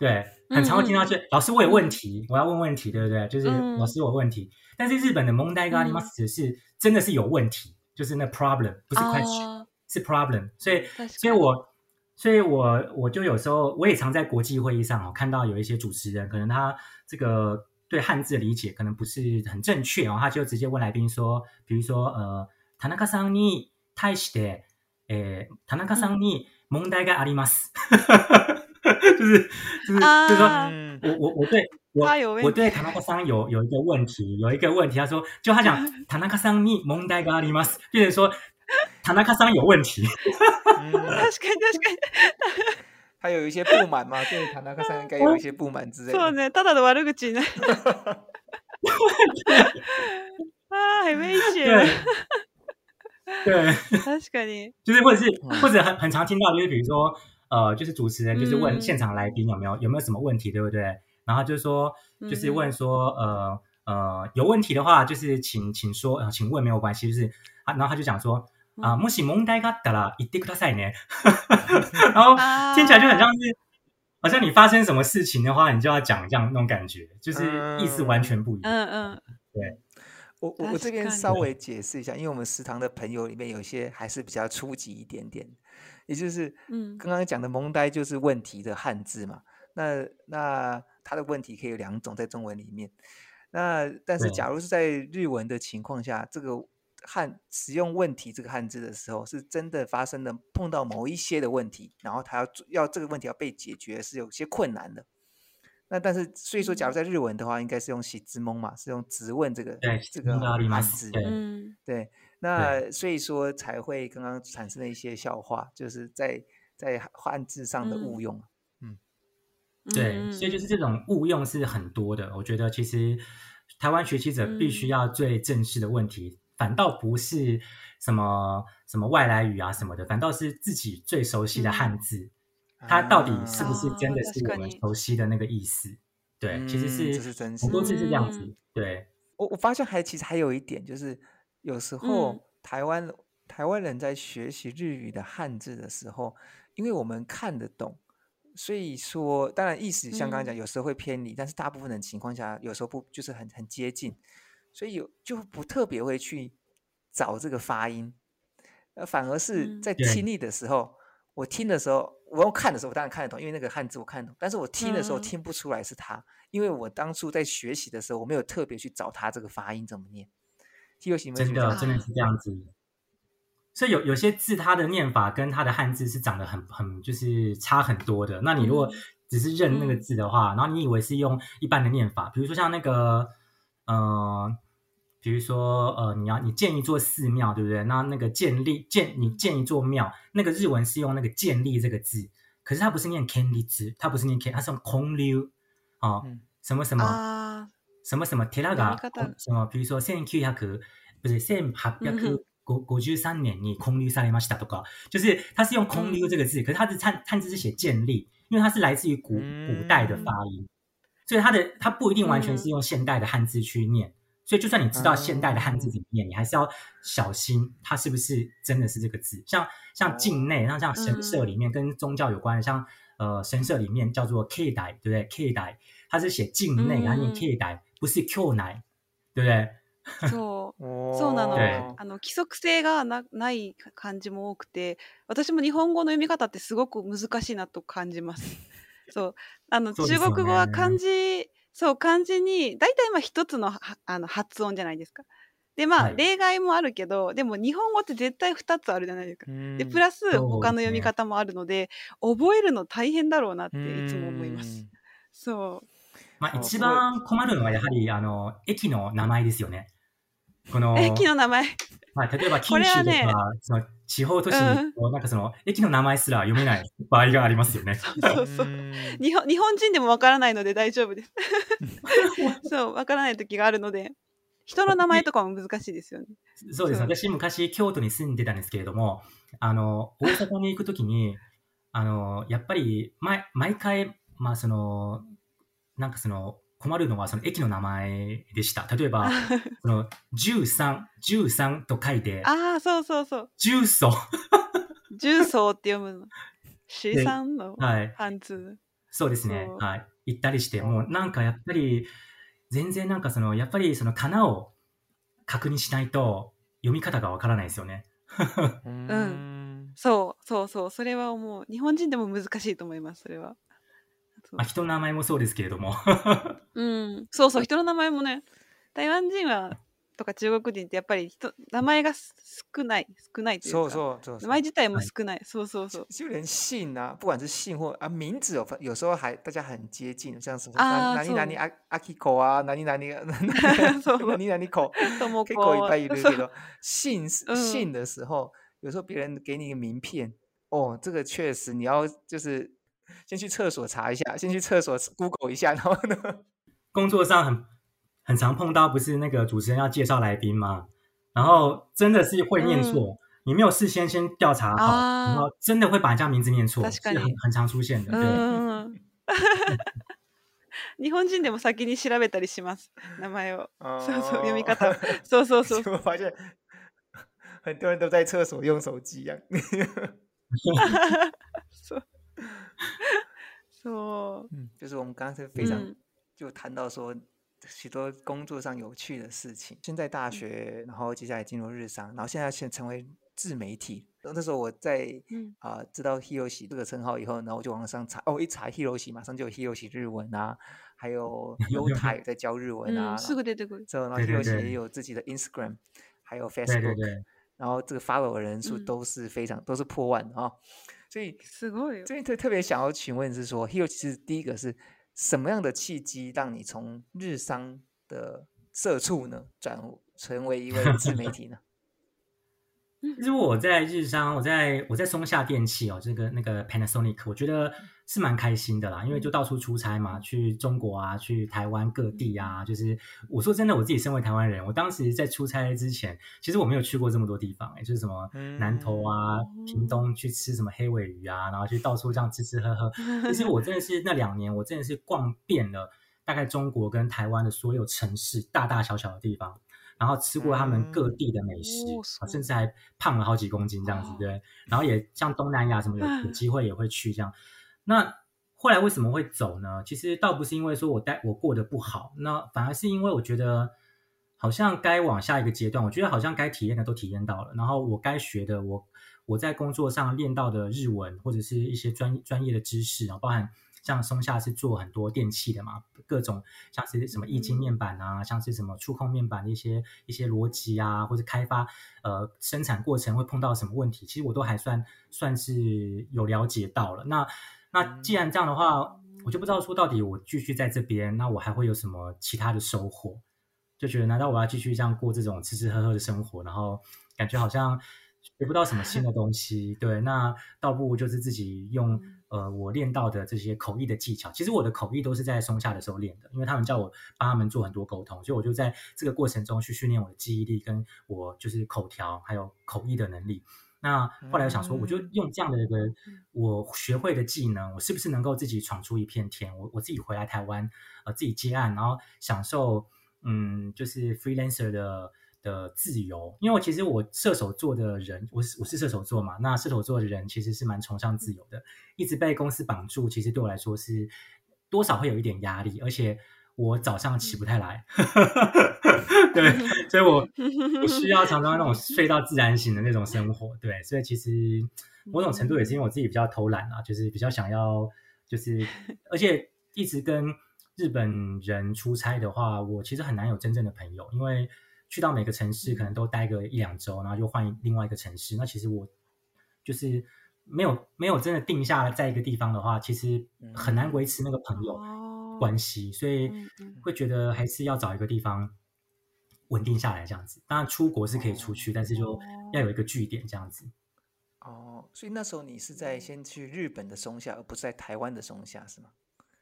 对，很常会听到，就老师我有问题，我要问问题，对不对？就是老师我问题，但是日本的“蒙題があります”是真的是有问题，就是那 problem，不是 question，是 problem。所以，所以我，所以我我就有时候我也常在国际会议上哦，看到有一些主持人，可能他这个对汉字的理解可能不是很正确哦，他就直接问来宾说，比如说呃，田中さんに対して、え、田中さんに問題があります。就是就是就是说，我我我对，我我对唐纳克桑有有一个问题，有一个问题。他说，就他讲唐 纳克桑咪蒙呆咖喱吗？并且说唐纳克桑有问题。哈 他有一些不满嘛？对唐纳克桑应该有一些不满之类。对，他的的悪口呢？哈哈哈哈啊，很危险。对，確かに。就是或者是或者很很常听到，就是比如说。呃，就是主持人就是问现场来宾有没有有没有什么问题，对不对？然后就是说，就是问说，呃呃，有问题的话，就是请请说，请问没有关系，就是啊。然后他就讲说啊，莫西蒙代卡啦，一滴克塞呢，然后听起来就很像是，好像你发生什么事情的话，你就要讲这样那种感觉，就是意思完全不一样。嗯嗯，对，我我这边稍微解释一下，因为我们食堂的朋友里面有些还是比较初级一点点。也就是，嗯，刚刚讲的“蒙呆”就是问题的汉字嘛。那那它的问题可以有两种在中文里面。那但是，假如是在日文的情况下，这个汉使用“问题”这个汉字的时候，是真的发生的碰到某一些的问题，然后他要要这个问题要被解决是有些困难的。那但是，所以说，假如在日文的话，应该是用“喜之蒙”嘛，是用“直问”这个，这个阿斯，嗯，对。那所以说才会刚刚产生了一些笑话，就是在在汉字上的误用。嗯，对，所以就是这种误用是很多的。我觉得其实台湾学习者必须要最正视的问题，反倒不是什么什么外来语啊什么的，反倒是自己最熟悉的汉字，它到底是不是真的是我们熟悉的那个意思？对，其实是很多是这样子。对我我发现还其实还有一点就是。有时候台湾台湾人在学习日语的汉字的时候，因为我们看得懂，所以说当然意思像刚刚讲，有时候会偏离，但是大部分的情况下，有时候不就是很很接近，所以有就不特别会去找这个发音，呃，反而是在听力的时候，我听的时候，我要看的时候，我当然看得懂，因为那个汉字我看得懂，但是我听的时候听不出来是他，因为我当初在学习的时候，我没有特别去找他这个发音怎么念。真的，真的是这样子。所以有有些字，它的念法跟它的汉字是长得很很，就是差很多的。那你如果只是认那个字的话，然后你以为是用一般的念法，比如说像那个，嗯，比如说呃，你要你建一座寺庙，对不对？那那个建立建，你建一座庙，那个日文是用那个建立这个字，可是它不是念 c a n d y 字，它不是念 k，它是用空 o 啊，什么什么。什么什么，テラが、什么比如说1900，不是1853年に建立されましたとか，就是它是用“空立”这个字，可是它的汉汉字是写“建立”，因为它是来自于古古代的发音，所以它的它不一定完全是用现代的汉字去念，所以就算你知道现代的汉字怎么念，你还是要小心它是不是真的是这个字。像像境内，像像神社里面跟宗教有关的，像呃神社里面叫做“境内”，对不对？“境内”，它是写“境内”，然后“念境内”。不是校内。对不对？そうそうなのあの規則性がなない感じも多くて私も日本語の読み方ってすごく難しいなと感じます。そうあの、ね、中国語は漢字そう漢字に大体まあ一つのあの発音じゃないですか。でまあ、はい、例外もあるけどでも日本語って絶対2つあるじゃないですか。でプラス他の読み方もあるので、ね、覚えるの大変だろうなっていつも思います。そうまあ、一番困るのはやはりあの駅の名前ですよね。この駅の名前、まあ、例えば九州とか、ね、その地方都市に、うん、なんかその駅の名前すら読めない場合がありますよね。そうそう日本日本人でもわからないので大丈夫です。そうわからない時があるので。人の名前とかも難しいですよね。そうです。私、昔、京都に住んでたんですけれども、あの、大阪に行くときに、あの、やっぱり、毎毎回、まあ、その、なんかその、困るのはその駅の名前でした。例えば、その13、13と書いて、ああ、そうそうそう。重曹。重曹って読むの。C さのパンツ、はい。そうですね。はい。行ったりして、もうなんかやっぱり、全然なんかその、やっぱりその棚を確認しないと読み方がわからないですよね。うん。そうそうそう。それは思う。日本人でも難しいと思います、それは。まあ、人の名前もそうですけれどもうんそうそう人の名前もね台湾人はとか中国人ってやっぱり人名前が少ない少ないというかそうそう名前自体も少ない、はい、そうそうそう就姓啊不管是姓或啊名字有有时候还大家很接近像什么何々ああきこあ何々何々こ結構いっぱいいるけど姓姓的时候有时候别人给你一个名片哦这个确实你要就是先去厕所查一下，先去厕所 Google 一下，然后呢？工作上很很常碰到，不是那个主持人要介绍来宾吗？然后真的是会念错，你没有事先先调查好，然后真的会把人家名字念错，是很很常出现的。对，日本人でも先に調べたりします、名前を、そうそう読み方、そうそうそう。我觉很多人都在厕所用手机一样。说，嗯，就是我们刚才非常就谈到说许多工作上有趣的事情。现在大学，然后接下来进入日商，然后现在先成为自媒体。那时候我在，嗯啊，知道 Hero 喜这个称号以后，然后我就往上查，哦，一查 Hero 喜，马上就有 Hero 喜日文啊，还有优 泰在教日文啊，是的，这个，然后 Hero 喜也有自己的 Instagram，还有 Facebook，然后这个 follow 的人数都是非常都是破万啊。所以，所以特特别想要请问是说，Heo 是第一个是什么样的契机，让你从日商的社畜呢，转成为一位自媒体呢？其实我在日商，我在我在松下电器哦，这个那个 Panasonic，我觉得是蛮开心的啦，因为就到处出差嘛，去中国啊，去台湾各地啊，就是我说真的，我自己身为台湾人，我当时在出差之前，其实我没有去过这么多地方哎，就是什么南投啊、屏东去吃什么黑尾鱼啊，然后去到处这样吃吃喝喝，其实我真的是那两年，我真的是逛遍了大概中国跟台湾的所有城市大大小小的地方。然后吃过他们各地的美食甚至还胖了好几公斤这样子，对。然后也像东南亚什么有有机会也会去这样。那后来为什么会走呢？其实倒不是因为说我待我过得不好，那反而是因为我觉得好像该往下一个阶段，我觉得好像该体验的都体验到了，然后我该学的，我我在工作上练到的日文或者是一些专专业的知识，然后包含。像松下是做很多电器的嘛，各种像是什么液晶面板啊，像是什么触控面板的一些一些逻辑啊，或者开发呃生产过程会碰到什么问题，其实我都还算算是有了解到了。那那既然这样的话，我就不知道说到底我继续在这边，那我还会有什么其他的收获？就觉得难道我要继续这样过这种吃吃喝喝的生活，然后感觉好像学不到什么新的东西？对，那倒不如就是自己用。呃，我练到的这些口译的技巧，其实我的口译都是在松下的时候练的，因为他们叫我帮他们做很多沟通，所以我就在这个过程中去训练我的记忆力，跟我就是口条还有口译的能力。那后来我想说，我就用这样的一个我学会的技能，我是不是能够自己闯出一片天？我我自己回来台湾，呃，自己接案，然后享受，嗯，就是 freelancer 的。的自由，因为我其实我射手座的人，我是我是射手座嘛。那射手座的人其实是蛮崇尚自由的，一直被公司绑住，其实对我来说是多少会有一点压力。而且我早上起不太来，对，所以我我需要常常那种睡到自然醒的那种生活。对，所以其实某种程度也是因为我自己比较偷懒啊，就是比较想要，就是而且一直跟日本人出差的话，我其实很难有真正的朋友，因为。去到每个城市可能都待个一两周，然后就换另外一个城市。那其实我就是没有没有真的定下在一个地方的话，其实很难维持那个朋友关系，所以会觉得还是要找一个地方稳定下来这样子。当然出国是可以出去，但是就要有一个据点这样子。哦，所以那时候你是在先去日本的松下，而不是在台湾的松下，是吗？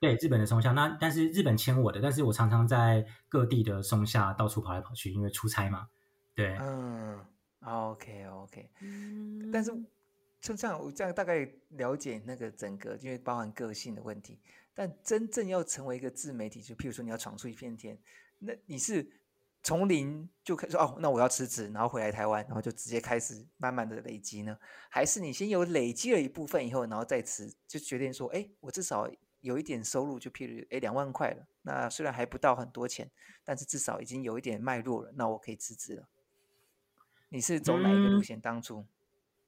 对日本的松下，那但是日本签我的，但是我常常在各地的松下到处跑来跑去，因为出差嘛。对，嗯，OK OK，但是就这样，我这样大概了解那个整个，因为包含个性的问题。但真正要成为一个自媒体，就譬如说你要闯出一片天，那你是从零就开始哦？那我要辞职，然后回来台湾，然后就直接开始慢慢的累积呢？还是你先有累积了一部分以后，然后再辞，就决定说，哎，我至少。有一点收入，就譬如诶两万块了，那虽然还不到很多钱，但是至少已经有一点脉络了，那我可以辞职了。你是走哪一个路线当初？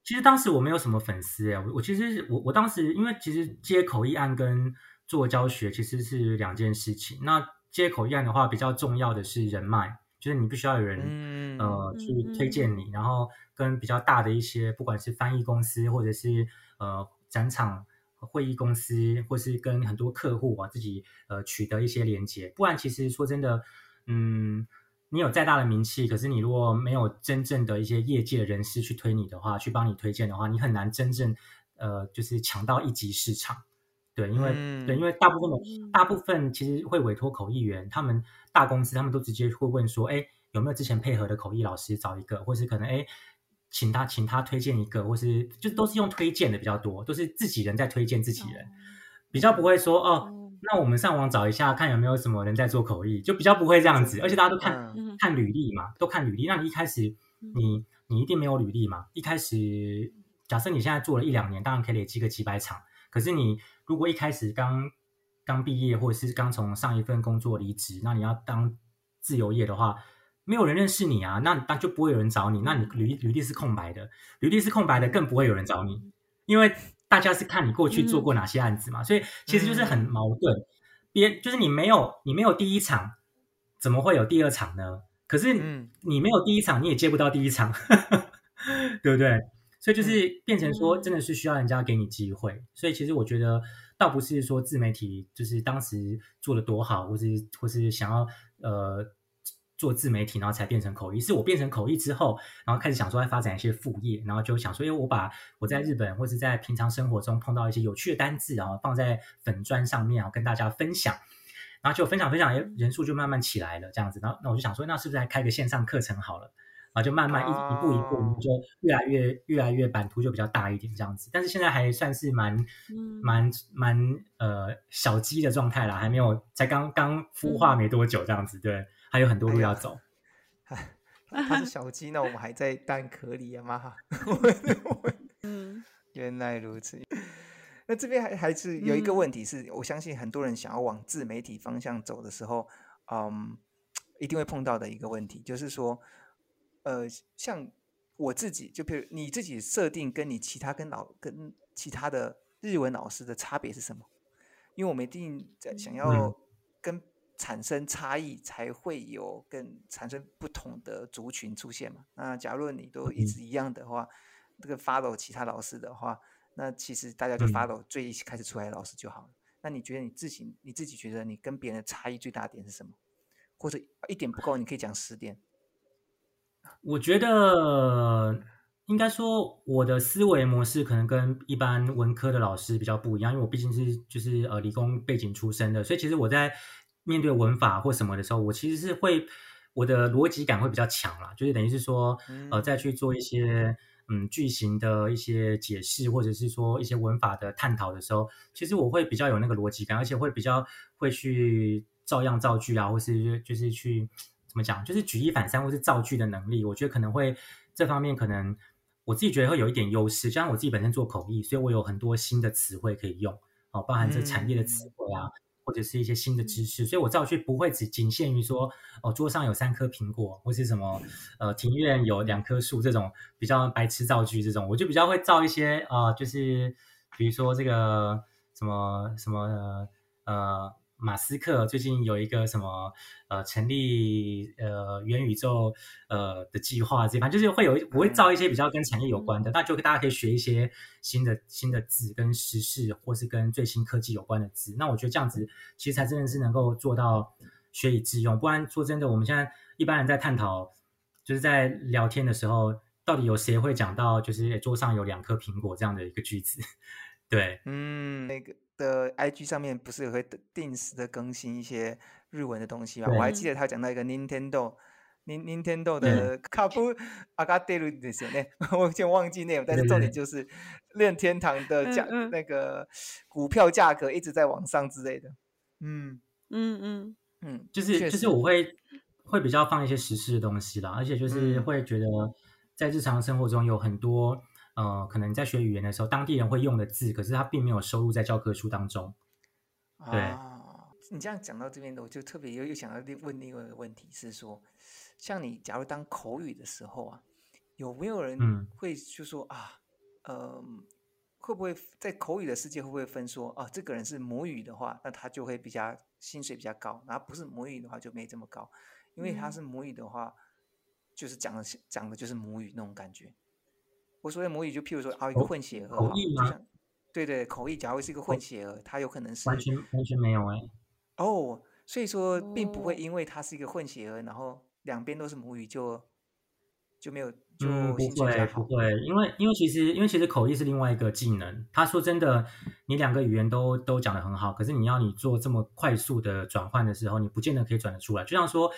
其实当时我没有什么粉丝诶，我我其实我我当时因为其实接口议案跟做教学其实是两件事情。那接口议案的话，比较重要的是人脉，就是你必须要有人呃去推荐你，然后跟比较大的一些不管是翻译公司或者是呃展场。会议公司，或是跟很多客户啊，自己呃取得一些连接，不然其实说真的，嗯，你有再大的名气，可是你如果没有真正的一些业界人士去推你的话，去帮你推荐的话，你很难真正呃就是抢到一级市场，对，因为对，因为大部分的大部分其实会委托口译员，他们大公司他们都直接会问说，哎有没有之前配合的口译老师找一个，或是可能哎。请他，请他推荐一个，或是就都是用推荐的比较多，都是自己人在推荐自己人，比较不会说哦。那我们上网找一下，看有没有什么人在做口译，就比较不会这样子。而且大家都看看履历嘛，都看履历。那你一开始，你你一定没有履历嘛。一开始，假设你现在做了一两年，当然可以累积个几百场。可是你如果一开始刚刚毕业，或者是刚从上一份工作离职，那你要当自由业的话。没有人认识你啊，那那就不会有人找你。那你履履历是空白的，履历是空白的，更不会有人找你。因为大家是看你过去做过哪些案子嘛，所以其实就是很矛盾。别就是你没有，你没有第一场，怎么会有第二场呢？可是你没有第一场，你也接不到第一场，对不对？所以就是变成说，真的是需要人家给你机会。所以其实我觉得，倒不是说自媒体就是当时做的多好，或是或是想要呃。做自媒体，然后才变成口译。是我变成口译之后，然后开始想说，要发展一些副业，然后就想说，因为我把我在日本或者在平常生活中碰到一些有趣的单字，然后放在粉砖上面然后跟大家分享，然后就分享分享，哎，人数就慢慢起来了，这样子。然后那我就想说，那是不是开个线上课程好了？然后就慢慢一一步一步，就越来越越来越版图就比较大一点，这样子。但是现在还算是蛮蛮蛮呃小鸡的状态啦，还没有才刚刚孵化没多久，这样子对。还有很多路要走。他是小鸡，那我们还在蛋壳里啊嘛哈。嗯，原来如此。那这边还还是有一个问题，是我相信很多人想要往自媒体方向走的时候，嗯，一定会碰到的一个问题，就是说，呃，像我自己，就比如你自己设定跟你其他跟老跟其他的日文老师的差别是什么？因为我们一定在想要跟。产生差异才会有更产生不同的族群出现嘛？那假如你都一直一样的话，这个 follow 其他老师的话，那其实大家就 follow 最开始出来的老师就好了。那你觉得你自己你自己觉得你跟别人的差异最大点是什么？或者一点不够，你可以讲十点。我觉得应该说我的思维模式可能跟一般文科的老师比较不一样，因为我毕竟是就是呃理工背景出身的，所以其实我在。面对文法或什么的时候，我其实是会我的逻辑感会比较强啦，就是等于是说，呃，再去做一些嗯句型的一些解释，或者是说一些文法的探讨的时候，其实我会比较有那个逻辑感，而且会比较会去照样造句啊，或是就是去怎么讲，就是举一反三或是造句的能力，我觉得可能会这方面可能我自己觉得会有一点优势，就像我自己本身做口译，所以我有很多新的词汇可以用，哦，包含这产业的词汇啊。或者是一些新的知识，所以我造句不会只仅限于说哦，桌上有三颗苹果，或是什么呃，庭院有两棵树这种比较白痴造句这种，我就比较会造一些啊，就是比如说这个什么什么呃。马斯克最近有一个什么呃成立呃元宇宙呃的计划，这正就是会有我会造一些比较跟产业有关的，那就大家可以学一些新的新的字跟时事，或是跟最新科技有关的字。那我觉得这样子其实才真的是能够做到学以致用。不然说真的，我们现在一般人在探讨，就是在聊天的时候，到底有谁会讲到就是桌上有两颗苹果这样的一个句子？对，嗯，那个。的 IG 上面不是也会定时的更新一些日文的东西吗？我还记得他讲到一个 Nintendo，N Nintendo 的 c o 鲁 p l 呢，我点忘记内容，但是重点就是练天堂的价那个股票价格一直在往上之类的。嗯嗯嗯嗯，就是就是我会会比较放一些时事的东西啦，而且就是会觉得在日常生活中有很多。呃，可能你在学语言的时候，当地人会用的字，可是他并没有收录在教科书当中。对，你这样讲到这边的，我就特别又又想要问另外一个问题是说，像你假如当口语的时候啊，有没有人会就说啊，呃，会不会在口语的世界会不会分说啊？这个人是母语的话，那他就会比较薪水比较高，然后不是母语的话就没这么高，因为他是母语的话，就是讲的讲的就是母语那种感觉。我说的母语就譬如说啊，一个混血儿，对对，口译假如是一个混血儿，他有可能是完全完全没有哎哦，所以说并不会因为他是一个混血儿，然后两边都是母语就就没有就不会不会，因为因为其实因为其实口译是另外一个技能。他说真的，你两个语言都都讲的很好，可是你要你做这么快速的转换的时候，你不见得可以转得出来。就像说，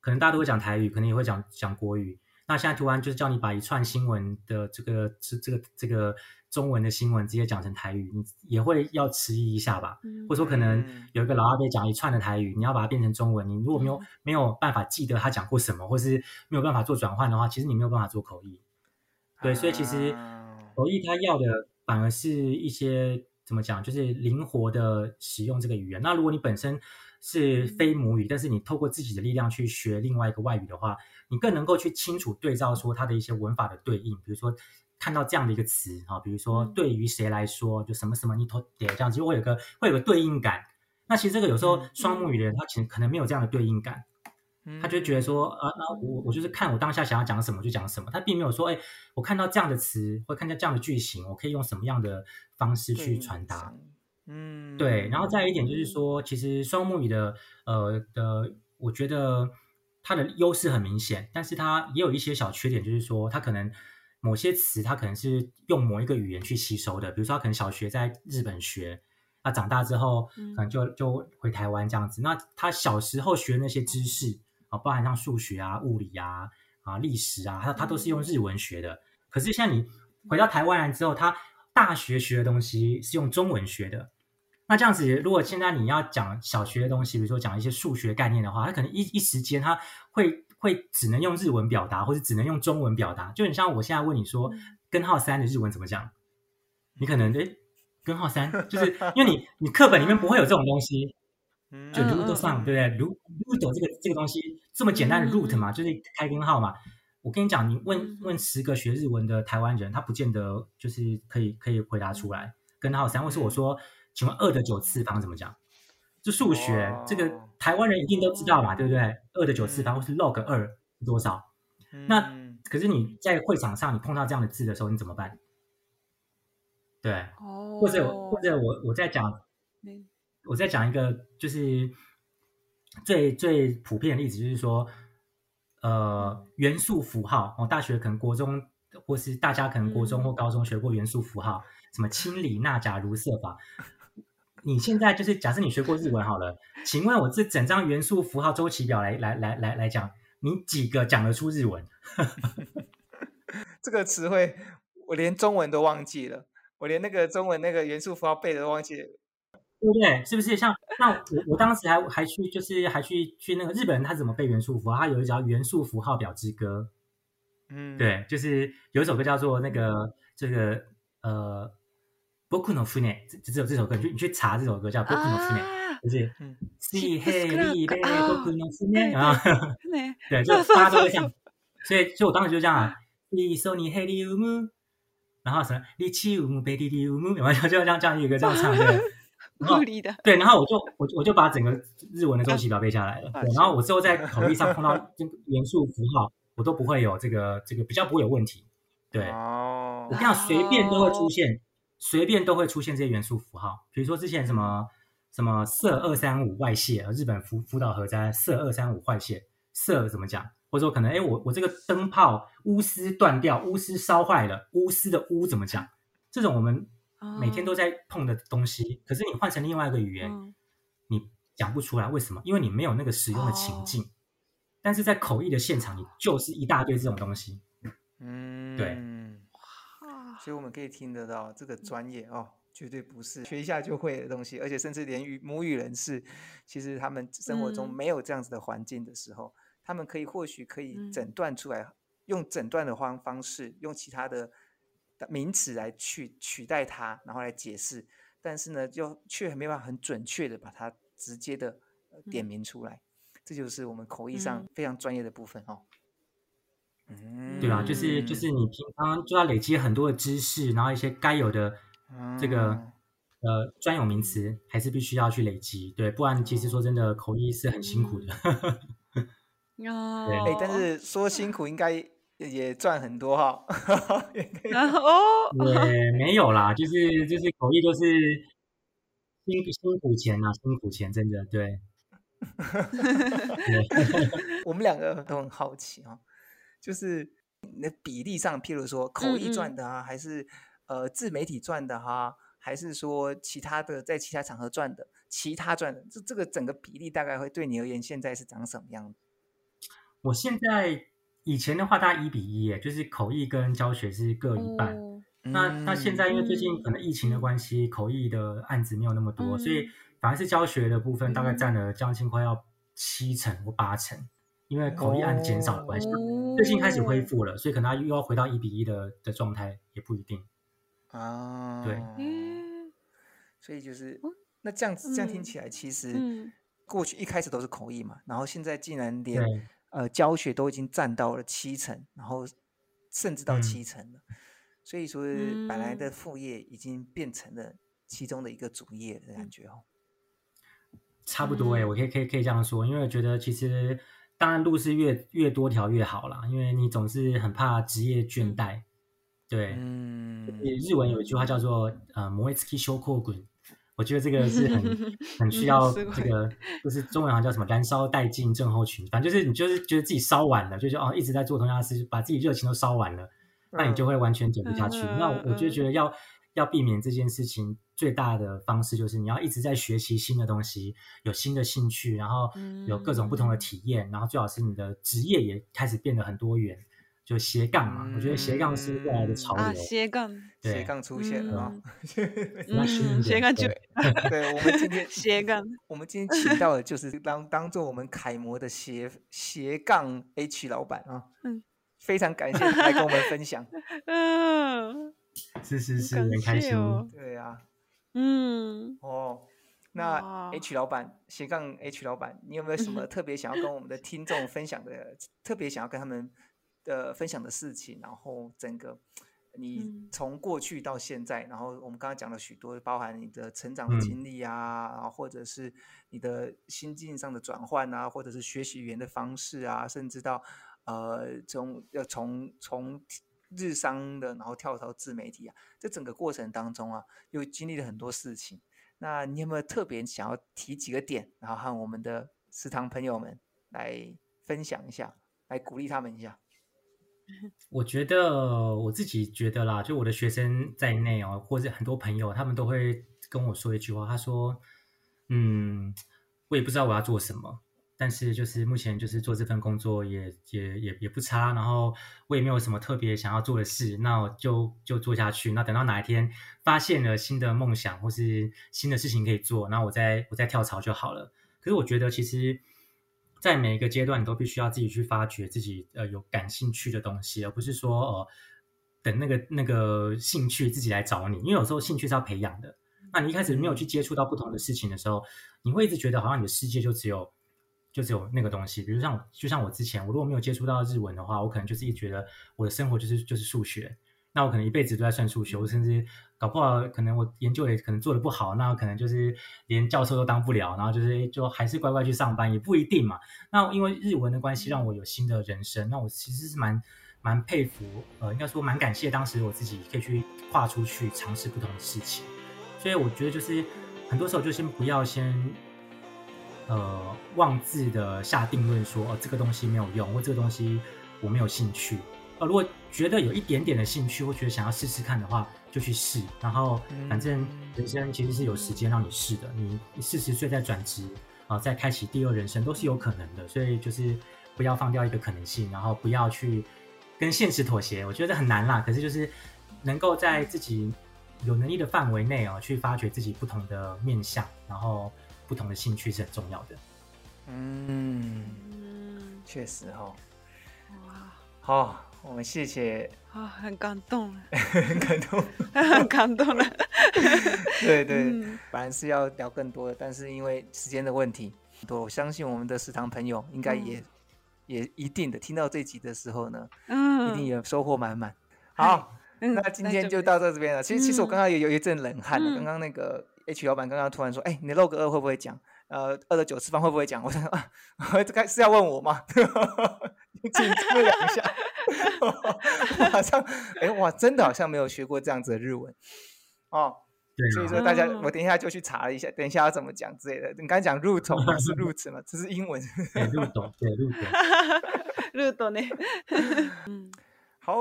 可能大家都会讲台语，可能也会讲讲国语。那现在突然就是叫你把一串新闻的这个这这个这个中文的新闻直接讲成台语，你也会要迟疑一下吧？嗯，或者说可能有一个老阿伯讲一串的台语，你要把它变成中文，你如果没有没有办法记得他讲过什么，或是没有办法做转换的话，其实你没有办法做口译。对，所以其实口译他要的反而是一些怎么讲，就是灵活的使用这个语言。那如果你本身是非母语，但是你透过自己的力量去学另外一个外语的话。你更能够去清楚对照出它的一些文法的对应，比如说看到这样的一个词哈，比如说对于谁来说就什么什么你头点这样，就会有个会有个对应感。那其实这个有时候双目语的人，他其实可能没有这样的对应感，他就觉得说呃，那我我就是看我当下想要讲什么就讲什么，他并没有说哎，我看到这样的词或看见这样的句型，我可以用什么样的方式去传达。嗯，对。然后再一点就是说，其实双目语的呃的，我觉得。它的优势很明显，但是它也有一些小缺点，就是说它可能某些词它可能是用某一个语言去吸收的，比如说他可能小学在日本学，那长大之后可能就就回台湾这样子。那他小时候学那些知识啊，包含像数学啊、物理啊、啊历史啊，他他都是用日文学的。可是像你回到台湾来之后，他大学学的东西是用中文学的。那这样子，如果现在你要讲小学的东西，比如说讲一些数学概念的话，他可能一一时间他会会只能用日文表达，或者只能用中文表达。就你像我现在问你说根号三的日文怎么讲，你可能哎根号三，就是 因为你你课本里面不会有这种东西，就 root 上对不对？root root 这个这个东西这么简单的 root 嘛，就是开根号嘛。我跟你讲，你问问十个学日文的台湾人，他不见得就是可以可以回答出来根号三。或是我说。请问二的九次方怎么讲？就数学这个台湾人一定都知道嘛，对不对？二的九次方或是 log 二是多少？那可是你在会场上你碰到这样的字的时候，你怎么办？对，或者或者我我在讲，我在讲一个就是最最普遍的例子，就是说，呃，元素符号。我大学可能国中，或是大家可能国中或高中学过元素符号，什么氢、锂、钠、钾、铷、铯吧。你现在就是假设你学过日文好了，请问我这整张元素符号周期表来来来来来讲，你几个讲得出日文？这个词汇我连中文都忘记了，我连那个中文那个元素符号背的都忘记了，对不对？是不是像那我我当时还还去就是还去去那个日本人他怎么背元素符号？他有一首元素符号表之歌，嗯，对，就是有一首歌叫做那个这个呃。国歌的副呢，这这这首歌，你去你去查这首歌叫国歌的副呢，就是 C H B B 国歌的副呢，然后 对，就是 大家都会讲，所以就我当时就这样啊，一首你黑的乌木，然后什么，你七乌木白的乌木，然后就这样这样一个这样唱的，然后对，然后我就我我就把整个日文的东西都背下来了，对，然后我之后在口译上碰到这个元素符号，我都不会有这个这个比较不会有问题，对，我这样随便都会出现。随便都会出现这些元素符号，比如说之前什么什么色二三五外泄，日本福福岛核灾色二三五外泄，色怎么讲？或者说可能哎，我我这个灯泡钨丝断掉，钨丝烧坏了，钨丝的钨怎么讲？这种我们每天都在碰的东西，可是你换成另外一个语言，你讲不出来，为什么？因为你没有那个使用的情境。但是在口译的现场，你就是一大堆这种东西。嗯，对。所以我们可以听得到，这个专业哦，绝对不是学一下就会的东西，而且甚至连语母语人士，其实他们生活中没有这样子的环境的时候，他们可以或许可以诊断出来，用诊断的方方式，用其他的名词来去取代它，然后来解释，但是呢，又却没办法很准确的把它直接的点名出来，这就是我们口译上非常专业的部分哦。对吧？就是就是你平常就要累积很多的知识，然后一些该有的这个呃专有名词还是必须要去累积。对，不然其实说真的，口译是很辛苦的。那 但是说辛苦应该也赚很多哈。哦，也没有啦，就是就是口译都是辛辛苦钱啊，辛苦钱真的对。我们两个都很好奇哦。就是那比例上，譬如说口译赚的啊，还是呃自媒体赚的哈，还是说其他的在其他场合赚的，其他赚的，这这个整个比例大概会对你而言现在是长什么样我现在以前的话大概一比一耶，就是口译跟教学是各一半。那那现在因为最近可能疫情的关系，口译的案子没有那么多，所以反而是教学的部分大概占了将近快要七成或八成。因为口译按减少的关系，最近开始恢复了，所以可能又要回到一比一的的状态，也不一定啊。对，所以就是那这样子，这样听起来，其实过去一开始都是口译嘛，然后现在竟然连呃教学都已经占到了七成，然后甚至到七成了，所以说本来的副业已经变成了其中的一个主业的感觉哦。差不多哎，我可以可以可以这样说，因为觉得其实。当然，路是越越多条越好啦，因为你总是很怕职业倦怠。对，嗯，日文有一句话叫做“呃，モ o ツキ修括滚”，我觉得这个是很 很需要这个，就是中文好像叫什么“燃烧殆尽症候群”。反正就是你就是觉得自己烧完了，就是哦，一直在做同样的事，把自己热情都烧完了，那你就会完全走不下去。那我我就觉得要要避免这件事情。最大的方式就是你要一直在学习新的东西，有新的兴趣，然后有各种不同的体验，然后最好是你的职业也开始变得很多元，就斜杠嘛。我觉得斜杠是未来的潮流。啊，斜杠，斜杠出现了。哈哈哈斜杠就，对 我们今天斜杠，我们今天请到的就是当 当做我们楷模的斜斜杠 H 老板啊。嗯，非常感谢来跟我们分享。嗯，是是是，很开心。对啊。嗯，哦，那 H 老板斜杠 H 老板，你有没有什么 特别想要跟我们的听众分享的？特别想要跟他们的分享的事情？然后整个你从过去到现在，然后我们刚刚讲了许多，包含你的成长的经历啊，或者是你的心境上的转换啊，或者是学习语言的方式啊，甚至到呃从要从从。日商的，然后跳槽自媒体啊，这整个过程当中啊，又经历了很多事情。那你有没有特别想要提几个点，然后和我们的食堂朋友们来分享一下，来鼓励他们一下？我觉得我自己觉得啦，就我的学生在内哦，或者很多朋友，他们都会跟我说一句话，他说：“嗯，我也不知道我要做什么。”但是，就是目前就是做这份工作也也也也不差。然后我也没有什么特别想要做的事，那我就就做下去。那等到哪一天发现了新的梦想或是新的事情可以做，那我再我再跳槽就好了。可是我觉得，其实，在每一个阶段，你都必须要自己去发掘自己呃有感兴趣的东西，而不是说呃等那个那个兴趣自己来找你。因为有时候兴趣是要培养的。那你一开始没有去接触到不同的事情的时候，你会一直觉得好像你的世界就只有。就只有那个东西，比如像，就像我之前，我如果没有接触到日文的话，我可能就是觉得我的生活就是就是数学，那我可能一辈子都在算数学，我甚至搞不好可能我研究也可能做的不好，那可能就是连教授都当不了，然后就是就还是乖乖去上班也不一定嘛。那因为日文的关系让我有新的人生，那我其实是蛮蛮佩服，呃，应该说蛮感谢当时我自己可以去跨出去尝试不同的事情，所以我觉得就是很多时候就先不要先。呃，妄自的下定论说，哦，这个东西没有用，或这个东西我没有兴趣。呃，如果觉得有一点点的兴趣，或觉得想要试试看的话，就去试。然后，反正人生其实是有时间让你试的。你四十岁再转职啊，再开启第二人生都是有可能的。所以，就是不要放掉一个可能性，然后不要去跟现实妥协。我觉得很难啦。可是，就是能够在自己有能力的范围内啊，去发掘自己不同的面相，然后。不同的兴趣是很重要的。嗯，确实哈。哇，好，我们谢谢啊，很感动很感动，很感动了。对对，本来是要聊更多的，但是因为时间的问题，多我相信我们的食堂朋友应该也也一定的听到这集的时候呢，嗯，一定也收获满满。好，那今天就到这这边了。其实，其实我刚刚也有一阵冷汗，刚刚那个。H 老板刚刚突然说：“哎，你 log 二会不会讲？呃，二的九次方会不会讲？”我想，这该 是要问我吗？你张了两下。好像，哎哇，真的好像没有学过这样子的日文哦。对啊。所以说大家，我等一下就去查一下，等一下要怎么讲之类的。你刚才讲 root，那是 root 嘛？这是英文。对，root。对，root。root 呢？好，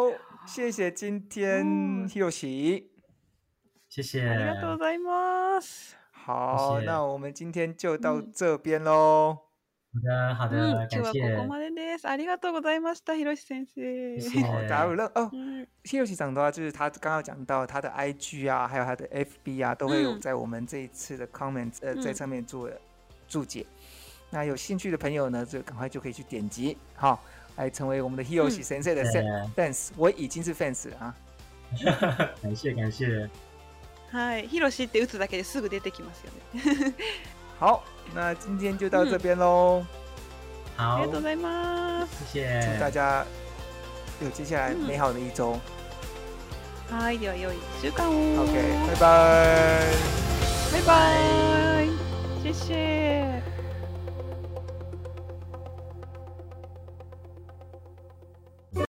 谢谢今天 Hiroshi。谢谢。好，那我们今天就到这边喽。好的，好的，感谢。谢谢。谢谢。好的。哦 h i r o s 讲的话就是他刚刚讲到他的 IG 啊，还有他的 FB 啊，都会有在我们这一次的 comment 呃在上面做注解。那有兴趣的朋友呢，就赶快就可以去点击好，来成为我们的 hiroshi 先生的 fans。fans，我已经是 fans 了啊。感谢，感谢。はい，ヒロシって打つだけですぐ出てきますよね。好，那今天就到这边喽、好，ありがとうございます。谢谢，祝大家有接下来美好的一周。はい、では良い週間を。OK，拜拜。拜拜，谢谢。